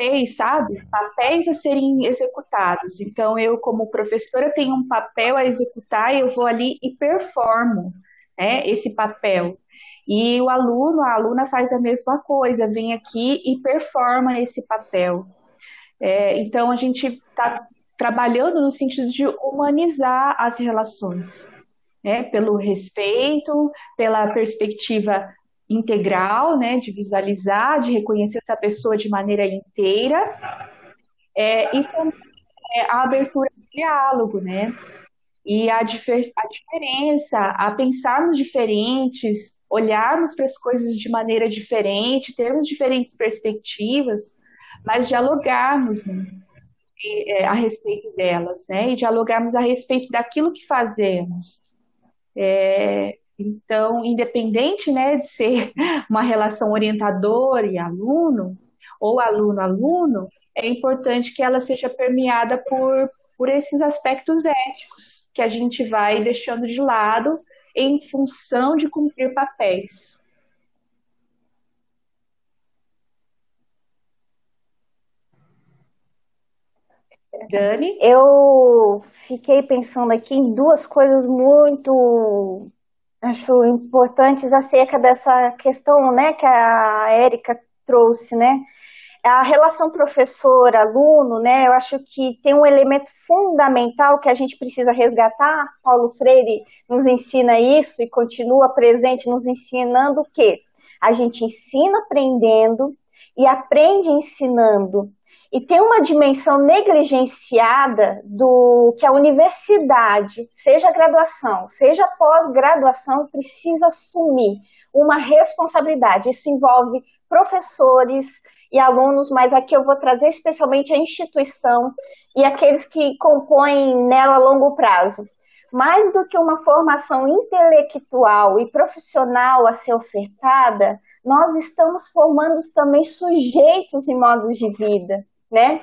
papéis, sabe? Papéis a serem executados. Então, eu, como professora, tenho um papel a executar e eu vou ali e performo né, esse papel. E o aluno, a aluna faz a mesma coisa, vem aqui e performa esse papel. É, então, a gente está trabalhando no sentido de humanizar as relações, né? pelo respeito, pela perspectiva integral, né? de visualizar, de reconhecer essa pessoa de maneira inteira, é, e também é, a abertura do diálogo, né? E a, difer a diferença, a pensarmos diferentes, olharmos para as coisas de maneira diferente, termos diferentes perspectivas, mas dialogarmos, né? É, a respeito delas, né? E dialogarmos a respeito daquilo que fazemos. É, então, independente, né, de ser uma relação orientador e aluno ou aluno-aluno, é importante que ela seja permeada por, por esses aspectos éticos que a gente vai deixando de lado em função de cumprir papéis. Dani? Eu fiquei pensando aqui em duas coisas muito acho importantes acerca dessa questão, né, que a Érica trouxe, né? A relação professor-aluno, né? Eu acho que tem um elemento fundamental que a gente precisa resgatar. Paulo Freire nos ensina isso e continua presente nos ensinando o quê? A gente ensina aprendendo e aprende ensinando. E tem uma dimensão negligenciada do que a universidade, seja graduação, seja pós-graduação, precisa assumir uma responsabilidade. Isso envolve professores, e alunos, mas aqui eu vou trazer especialmente a instituição e aqueles que compõem nela a longo prazo. Mais do que uma formação intelectual e profissional a ser ofertada, nós estamos formando também sujeitos e modos de vida, né?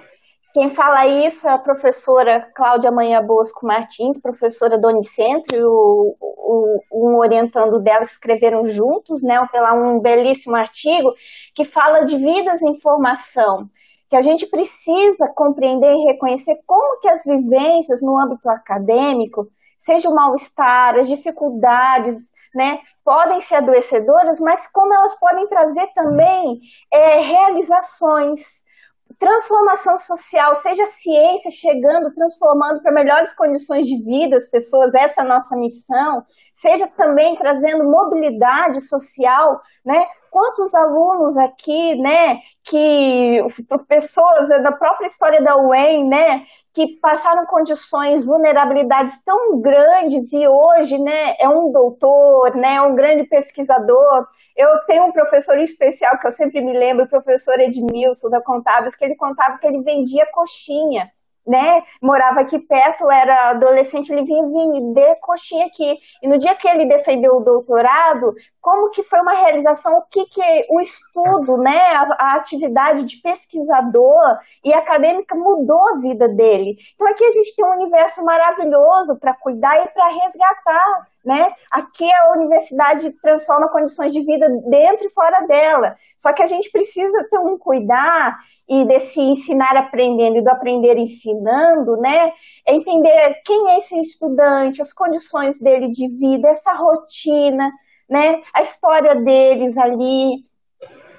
Quem fala isso é a professora Cláudia Manha Bosco Martins, professora do Unicentro, e o, o, um orientando dela escreveram juntos, né, pela um belíssimo artigo que fala de vidas em formação, que a gente precisa compreender e reconhecer como que as vivências no âmbito acadêmico, seja o mal-estar, as dificuldades, né, podem ser adoecedoras, mas como elas podem trazer também é, realizações, transformação social, seja ciência chegando, transformando para melhores condições de vida as pessoas, essa é a nossa missão, seja também trazendo mobilidade social, né? Quantos alunos aqui, né, que pessoas da própria história da UEM, né, que passaram condições, vulnerabilidades tão grandes e hoje, né, é um doutor, né, é um grande pesquisador. Eu tenho um professor especial que eu sempre me lembro, o professor Edmilson da Contábeis, que ele contava que ele vendia coxinha né, morava aqui perto, era adolescente, ele vinha vender coxinha aqui. E no dia que ele defendeu o doutorado, como que foi uma realização, o que que o estudo, né, a, a atividade de pesquisador e acadêmica mudou a vida dele. Então aqui a gente tem um universo maravilhoso para cuidar e para resgatar, né? Aqui a universidade transforma condições de vida dentro e fora dela. Só que a gente precisa ter um cuidar e desse ensinar aprendendo e do aprender ensinando, né? É entender quem é esse estudante, as condições dele de vida, essa rotina, né? A história deles ali.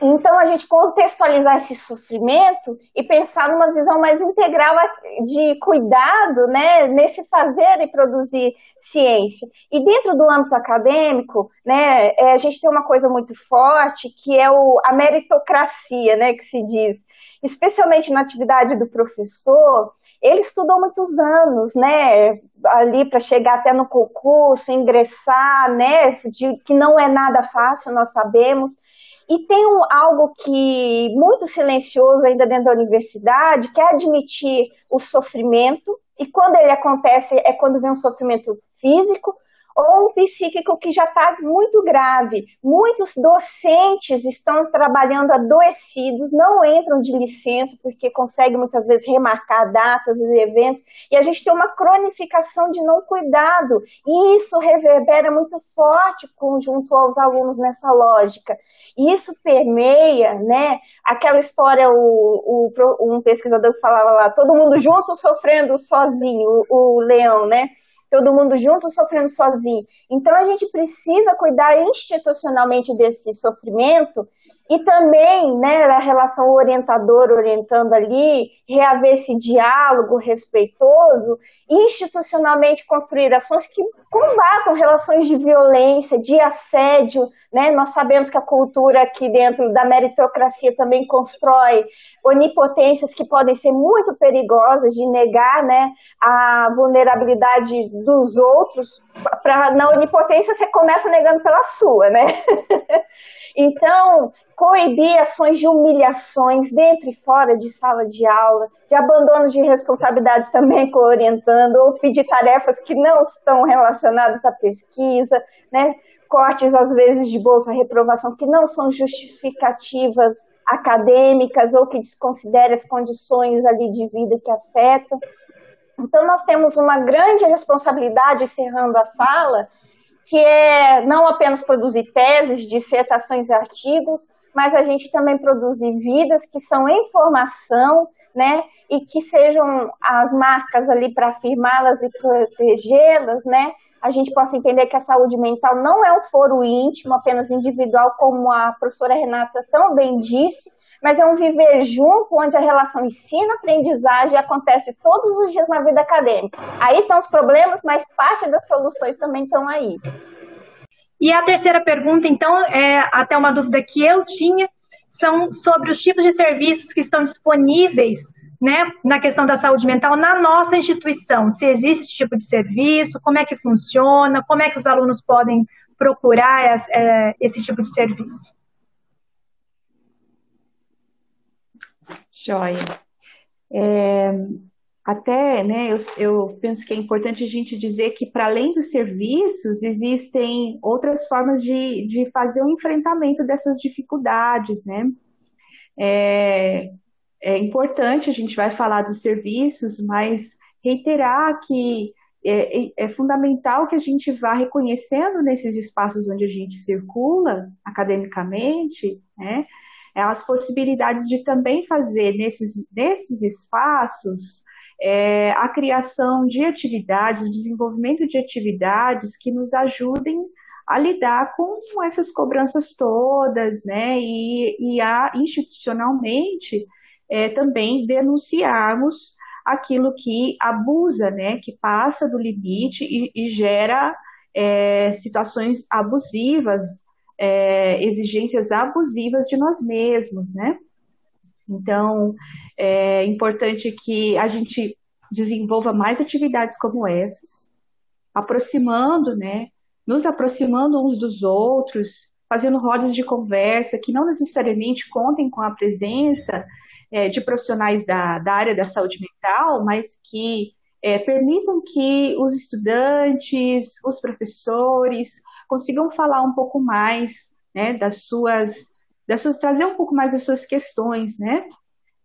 Então, a gente contextualizar esse sofrimento e pensar numa visão mais integral de cuidado, né, nesse fazer e produzir ciência. E dentro do âmbito acadêmico, né, é, a gente tem uma coisa muito forte que é o, a meritocracia, né, que se diz especialmente na atividade do professor, ele estudou muitos anos, né, ali para chegar até no concurso, ingressar, né, de, que não é nada fácil, nós sabemos. E tem um, algo que muito silencioso ainda dentro da universidade, que é admitir o sofrimento, e quando ele acontece é quando vem um sofrimento físico, ou psíquico que já está muito grave. Muitos docentes estão trabalhando adoecidos, não entram de licença porque conseguem muitas vezes remarcar datas e eventos, e a gente tem uma cronificação de não cuidado, e isso reverbera muito forte junto aos alunos nessa lógica. E isso permeia, né, aquela história, o, o, um pesquisador que falava lá, todo mundo junto sofrendo sozinho, o, o Leão, né, todo mundo junto sofrendo sozinho. Então a gente precisa cuidar institucionalmente desse sofrimento e também, né, a relação orientador orientando ali, reaver esse diálogo respeitoso, institucionalmente construir ações que combatam relações de violência, de assédio, né? Nós sabemos que a cultura aqui dentro da meritocracia também constrói onipotências que podem ser muito perigosas de negar, né, a vulnerabilidade dos outros. Para na onipotência você começa negando pela sua, né? Então, coibir ações de humilhações dentro e fora de sala de aula, de abandono de responsabilidades também orientando, ou pedir tarefas que não estão relacionadas à pesquisa, né? cortes às vezes de bolsa reprovação que não são justificativas acadêmicas ou que desconsiderem as condições ali de vida que afetam. Então nós temos uma grande responsabilidade, encerrando a fala, que é não apenas produzir teses, dissertações e artigos, mas a gente também produzir vidas que são em formação, né, e que sejam as marcas ali para afirmá-las e protegê-las, né, a gente possa entender que a saúde mental não é um foro íntimo, apenas individual, como a professora Renata tão bem disse, mas é um viver junto, onde a relação ensino-aprendizagem acontece todos os dias na vida acadêmica. Aí estão os problemas, mas parte das soluções também estão aí. E a terceira pergunta, então, é até uma dúvida que eu tinha, são sobre os tipos de serviços que estão disponíveis né, na questão da saúde mental na nossa instituição. Se existe esse tipo de serviço, como é que funciona, como é que os alunos podem procurar é, esse tipo de serviço. Joia. É, até, né, eu, eu, penso que é importante a gente dizer que, para além dos serviços, existem outras formas de, de fazer o enfrentamento dessas dificuldades, né? É, é importante, a gente vai falar dos serviços, mas reiterar que é, é, é, fundamental que a gente vá reconhecendo nesses espaços onde a gente circula academicamente, né, as possibilidades de também fazer nesses, nesses espaços é, a criação de atividades, o desenvolvimento de atividades que nos ajudem a lidar com essas cobranças todas, né, e, e a institucionalmente é, também denunciarmos aquilo que abusa, né, que passa do limite e, e gera é, situações abusivas, é, exigências abusivas de nós mesmos, né? Então, é importante que a gente desenvolva mais atividades como essas, aproximando, né? Nos aproximando uns dos outros, fazendo rodas de conversa que não necessariamente contem com a presença é, de profissionais da, da área da saúde mental, mas que é, permitam que os estudantes, os professores consigam falar um pouco mais né, das suas, das suas, trazer um pouco mais das suas questões, né?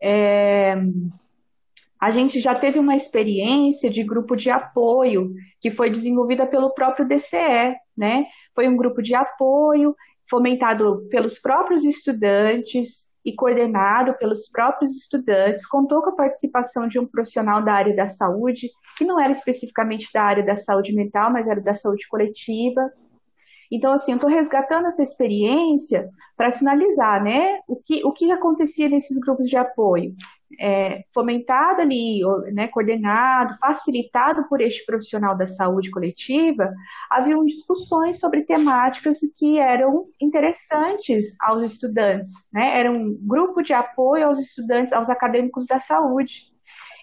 É, a gente já teve uma experiência de grupo de apoio que foi desenvolvida pelo próprio DCE, né? Foi um grupo de apoio fomentado pelos próprios estudantes, e coordenado pelos próprios estudantes, contou com a participação de um profissional da área da saúde, que não era especificamente da área da saúde mental, mas era da saúde coletiva. Então, assim, eu estou resgatando essa experiência para sinalizar, né, o que, o que acontecia nesses grupos de apoio é, fomentado ali, né, coordenado, facilitado por este profissional da saúde coletiva, haviam discussões sobre temáticas que eram interessantes aos estudantes, né? Era um grupo de apoio aos estudantes, aos acadêmicos da saúde.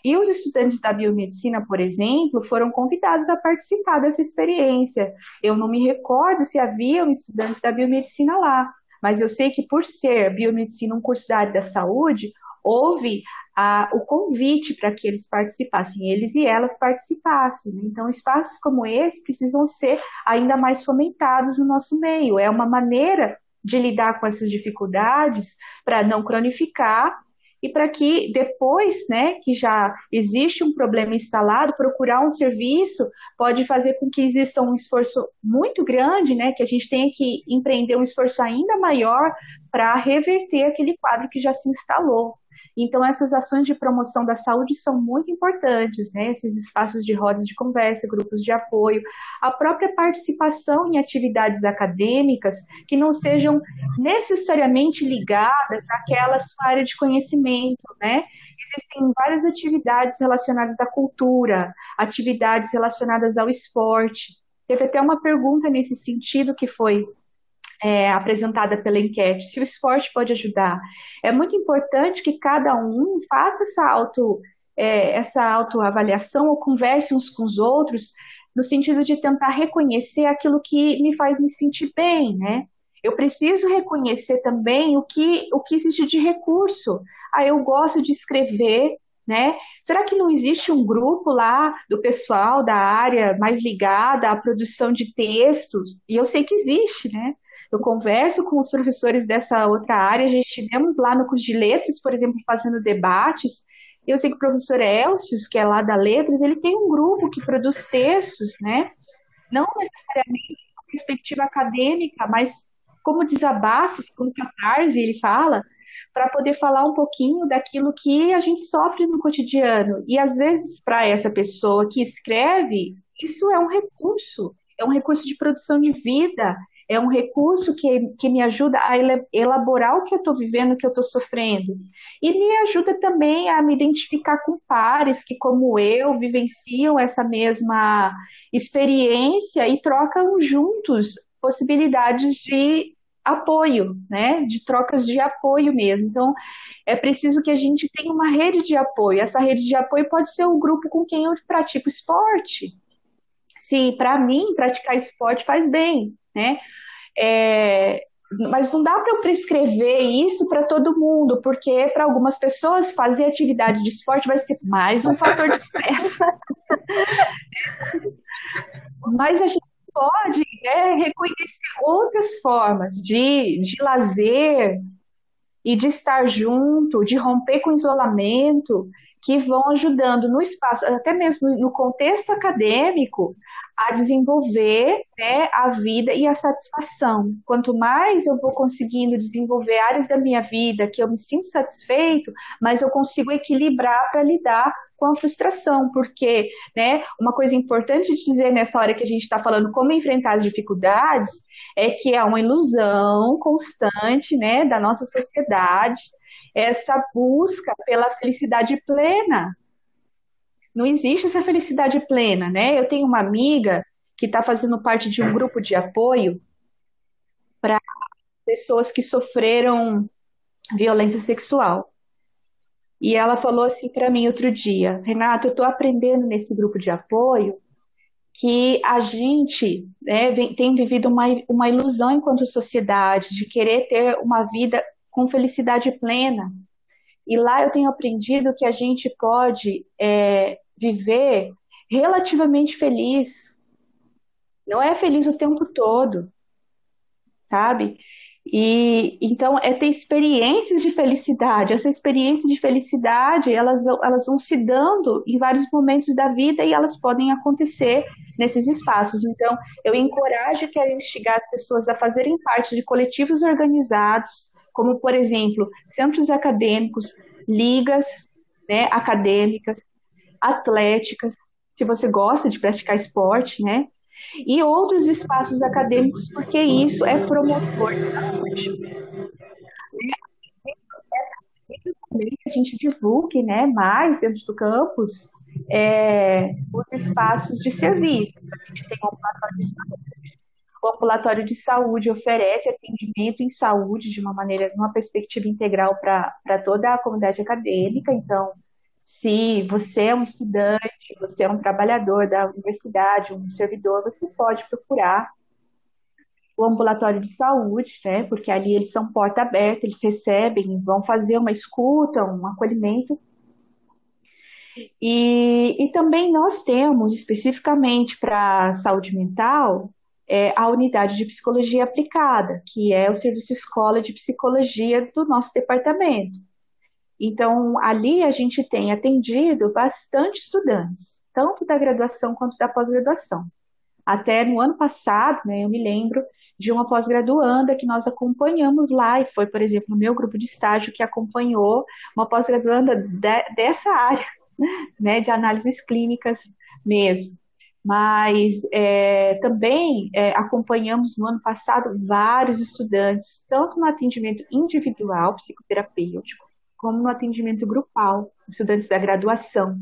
E os estudantes da biomedicina, por exemplo, foram convidados a participar dessa experiência. Eu não me recordo se haviam estudantes da biomedicina lá, mas eu sei que por ser biomedicina um curso da área da saúde, houve o convite para que eles participassem, eles e elas participassem. Né? Então, espaços como esse precisam ser ainda mais fomentados no nosso meio. É uma maneira de lidar com essas dificuldades para não cronificar e para que depois, né, que já existe um problema instalado, procurar um serviço pode fazer com que exista um esforço muito grande, né, que a gente tenha que empreender um esforço ainda maior para reverter aquele quadro que já se instalou. Então, essas ações de promoção da saúde são muito importantes, né? Esses espaços de rodas de conversa, grupos de apoio, a própria participação em atividades acadêmicas que não sejam necessariamente ligadas àquela sua área de conhecimento, né? Existem várias atividades relacionadas à cultura, atividades relacionadas ao esporte. Teve até uma pergunta nesse sentido que foi é, apresentada pela enquete, se o esporte pode ajudar. É muito importante que cada um faça essa auto é, essa autoavaliação ou converse uns com os outros no sentido de tentar reconhecer aquilo que me faz me sentir bem, né? Eu preciso reconhecer também o que, o que existe de recurso. Ah, eu gosto de escrever, né? Será que não existe um grupo lá do pessoal da área mais ligada à produção de textos? E eu sei que existe, né? Eu converso com os professores dessa outra área, a gente estivemos lá no curso de letras, por exemplo, fazendo debates. Eu sei que o professor Elcius, que é lá da Letras, ele tem um grupo que produz textos, né? Não necessariamente com perspectiva acadêmica, mas como desabafos, como catarse, ele fala, para poder falar um pouquinho daquilo que a gente sofre no cotidiano. E às vezes, para essa pessoa que escreve, isso é um recurso, é um recurso de produção de vida, é um recurso que, que me ajuda a elaborar o que eu estou vivendo, o que eu estou sofrendo. E me ajuda também a me identificar com pares que, como eu, vivenciam essa mesma experiência e trocam juntos possibilidades de apoio, né? De trocas de apoio mesmo. Então, é preciso que a gente tenha uma rede de apoio. Essa rede de apoio pode ser o grupo com quem eu pratico esporte. Se para mim praticar esporte faz bem, né? É, mas não dá para eu prescrever isso para todo mundo, porque para algumas pessoas fazer atividade de esporte vai ser mais um fator de estresse. mas a gente pode né, reconhecer outras formas de, de lazer e de estar junto, de romper com isolamento, que vão ajudando no espaço, até mesmo no contexto acadêmico, a desenvolver né, a vida e a satisfação. Quanto mais eu vou conseguindo desenvolver áreas da minha vida que eu me sinto satisfeito, mais eu consigo equilibrar para lidar com a frustração, porque né, uma coisa importante de dizer nessa hora que a gente está falando como enfrentar as dificuldades é que é uma ilusão constante né, da nossa sociedade essa busca pela felicidade plena, não existe essa felicidade plena, né? Eu tenho uma amiga que está fazendo parte de um grupo de apoio para pessoas que sofreram violência sexual. E ela falou assim para mim outro dia, Renata, eu estou aprendendo nesse grupo de apoio que a gente né, tem vivido uma, uma ilusão enquanto sociedade de querer ter uma vida com felicidade plena. E lá eu tenho aprendido que a gente pode é, viver relativamente feliz. Não é feliz o tempo todo, sabe? E então é ter experiências de felicidade. Essa experiência de felicidade, elas, elas vão se dando em vários momentos da vida e elas podem acontecer nesses espaços. Então, eu encorajo que a instigar as pessoas a fazerem parte de coletivos organizados, como, por exemplo, centros acadêmicos, ligas né, acadêmicas, atléticas, se você gosta de praticar esporte, né? E outros espaços acadêmicos, porque isso é promotor de saúde. Que a gente divulgue né, mais dentro do campus é, os espaços de serviço. A gente tem um de saúde, o ambulatório de saúde oferece atendimento em saúde de uma maneira, numa perspectiva integral para toda a comunidade acadêmica. Então, se você é um estudante, você é um trabalhador da universidade, um servidor, você pode procurar o ambulatório de saúde, né? Porque ali eles são porta aberta, eles recebem, vão fazer uma escuta, um acolhimento. E, e também nós temos especificamente para saúde mental é, a unidade de psicologia aplicada, que é o serviço escola de psicologia do nosso departamento. Então, ali a gente tem atendido bastante estudantes, tanto da graduação quanto da pós-graduação. Até no ano passado, né, eu me lembro de uma pós-graduanda que nós acompanhamos lá, e foi, por exemplo, o meu grupo de estágio que acompanhou uma pós-graduanda de, dessa área, né, de análises clínicas mesmo. Mas é, também é, acompanhamos no ano passado vários estudantes, tanto no atendimento individual, psicoterapêutico, como no atendimento grupal, estudantes da graduação.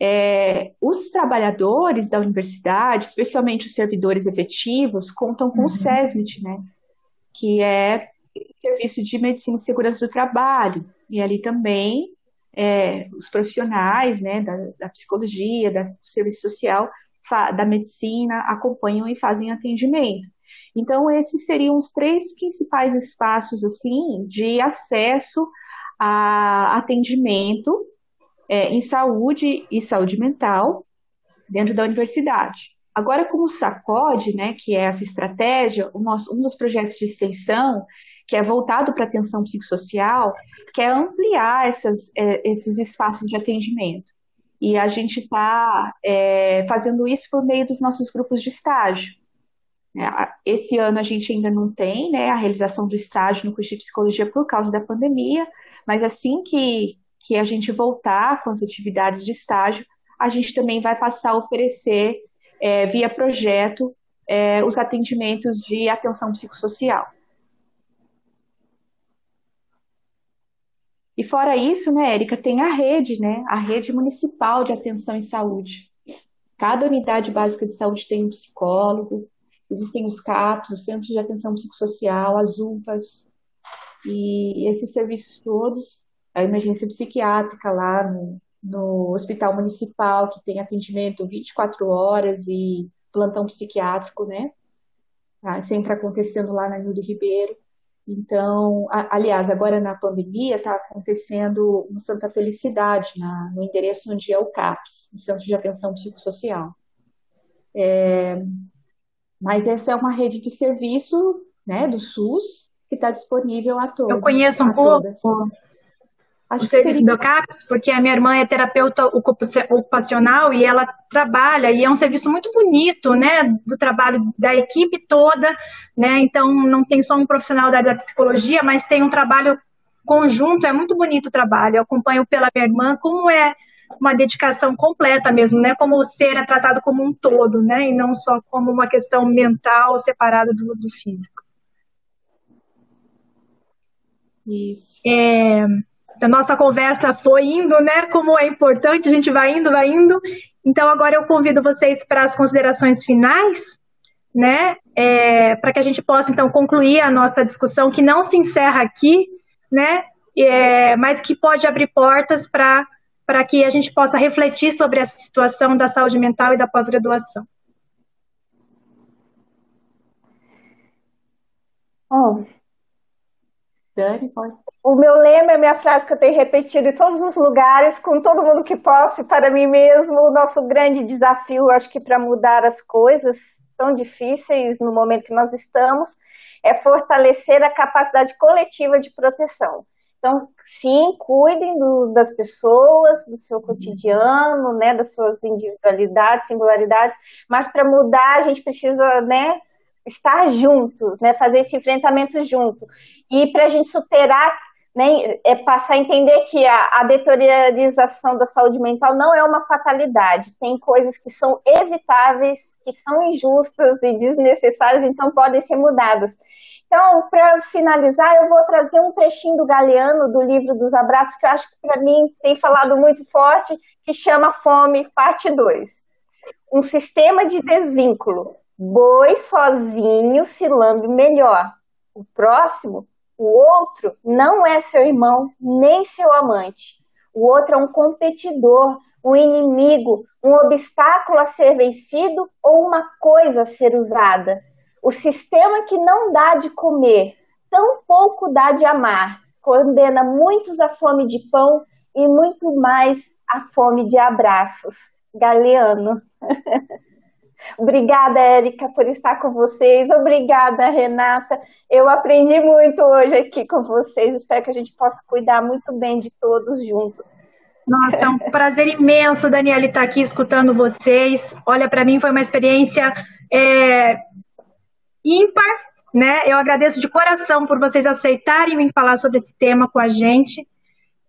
É, os trabalhadores da universidade, especialmente os servidores efetivos, contam com uhum. o SESMIT, né? Que é Serviço de Medicina e Segurança do Trabalho. E ali também é, os profissionais né, da, da psicologia, da, do serviço social, da medicina, acompanham e fazem atendimento. Então, esses seriam os três principais espaços assim de acesso a atendimento é, em saúde e saúde mental dentro da universidade. Agora, como sacode, né, que é essa estratégia, nosso, um dos projetos de extensão que é voltado para atenção psicossocial, quer ampliar essas, é, esses espaços de atendimento. E a gente está é, fazendo isso por meio dos nossos grupos de estágio. É, esse ano a gente ainda não tem né, a realização do estágio no curso de psicologia por causa da pandemia, mas assim que, que a gente voltar com as atividades de estágio, a gente também vai passar a oferecer, é, via projeto, é, os atendimentos de atenção psicossocial. E fora isso, né, Érica, tem a rede, né, a rede municipal de atenção em saúde. Cada unidade básica de saúde tem um psicólogo, existem os CAPs, os Centros de Atenção Psicossocial, as UPAs, e esses serviços todos, a emergência psiquiátrica lá no, no Hospital Municipal, que tem atendimento 24 horas e plantão psiquiátrico, né? tá? sempre acontecendo lá na Nilo Ribeiro. Então, a, aliás, agora na pandemia está acontecendo no Santa Felicidade, na, no endereço onde é o CAPS, o Centro de Atenção Psicossocial. É, mas essa é uma rede de serviço né, do SUS que está disponível a todos. Eu conheço um pouco Acho o serviço seria... do CAPS, porque a minha irmã é terapeuta ocupacional e ela trabalha, e é um serviço muito bonito, né, do trabalho da equipe toda, né, então não tem só um profissional da, da psicologia, mas tem um trabalho conjunto, é muito bonito o trabalho, eu acompanho pela minha irmã como é uma dedicação completa mesmo, né, como o ser é tratado como um todo, né, e não só como uma questão mental separada do, do físico. Isso. É a nossa conversa foi indo, né? Como é importante, a gente vai indo, vai indo. Então, agora eu convido vocês para as considerações finais, né? É, para que a gente possa, então, concluir a nossa discussão, que não se encerra aqui, né? É, mas que pode abrir portas para que a gente possa refletir sobre essa situação da saúde mental e da pós-graduação. Oh, Dani, pode. O meu lema é minha frase que eu tenho repetido em todos os lugares, com todo mundo que posso, e para mim mesmo, o nosso grande desafio, acho que para mudar as coisas tão difíceis no momento que nós estamos, é fortalecer a capacidade coletiva de proteção. Então, sim, cuidem do, das pessoas, do seu cotidiano, né, das suas individualidades, singularidades, mas para mudar a gente precisa, né, estar junto, né, fazer esse enfrentamento junto. E para a gente superar, né, é passar a entender que a, a deteriorização da saúde mental não é uma fatalidade. Tem coisas que são evitáveis, que são injustas e desnecessárias, então podem ser mudadas. Então, para finalizar, eu vou trazer um trechinho do Galeano, do livro dos abraços, que eu acho que para mim tem falado muito forte, que chama Fome, parte 2. Um sistema de desvínculo Boi sozinho se lambe melhor. O próximo, o outro, não é seu irmão nem seu amante. O outro é um competidor, um inimigo, um obstáculo a ser vencido ou uma coisa a ser usada. O sistema que não dá de comer, tão pouco dá de amar, condena muitos à fome de pão e muito mais à fome de abraços. Galeano. Obrigada, Érica, por estar com vocês. Obrigada, Renata. Eu aprendi muito hoje aqui com vocês. Espero que a gente possa cuidar muito bem de todos juntos. Nossa, é um prazer imenso, Daniela, estar aqui escutando vocês. Olha, para mim foi uma experiência é, ímpar, né? Eu agradeço de coração por vocês aceitarem vir falar sobre esse tema com a gente,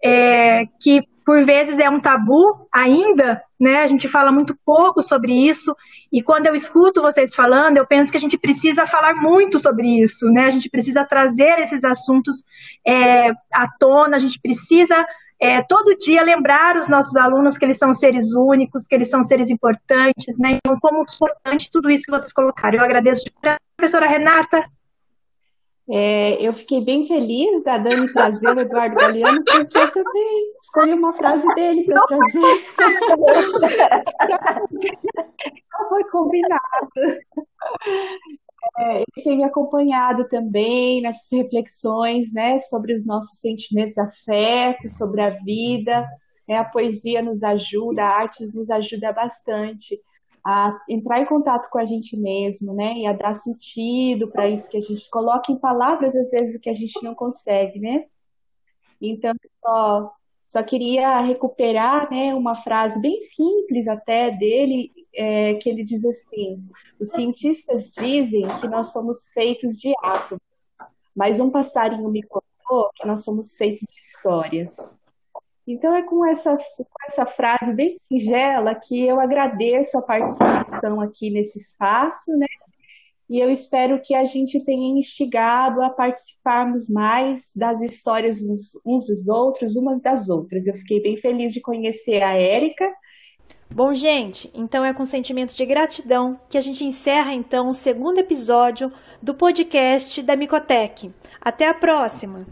é, que por vezes é um tabu ainda, né? A gente fala muito pouco sobre isso, e quando eu escuto vocês falando, eu penso que a gente precisa falar muito sobre isso, né? A gente precisa trazer esses assuntos é, à tona, a gente precisa é, todo dia lembrar os nossos alunos que eles são seres únicos, que eles são seres importantes, né? Então, como importante tudo isso que vocês colocaram. Eu agradeço. Professora Renata, é, eu fiquei bem feliz da Dani trazer o Eduardo Galeano, porque eu também escolhi uma frase dele para trazer. Não foi combinado. É, ele tem me acompanhado também nessas reflexões né, sobre os nossos sentimentos afetos, sobre a vida. É, a poesia nos ajuda, a arte nos ajuda bastante a entrar em contato com a gente mesmo, né? E a dar sentido para isso que a gente coloca em palavras, às vezes, o que a gente não consegue, né? Então, só, só queria recuperar né, uma frase bem simples até dele, é, que ele diz assim: os cientistas dizem que nós somos feitos de átomos, mas um passarinho me contou que nós somos feitos de histórias. Então é com essa, com essa frase bem singela que eu agradeço a participação aqui nesse espaço, né? E eu espero que a gente tenha instigado a participarmos mais das histórias uns, dos outros, umas das outras. Eu fiquei bem feliz de conhecer a Érica. Bom, gente, então é com sentimento de gratidão que a gente encerra então o segundo episódio do podcast da Micotec. Até a próxima!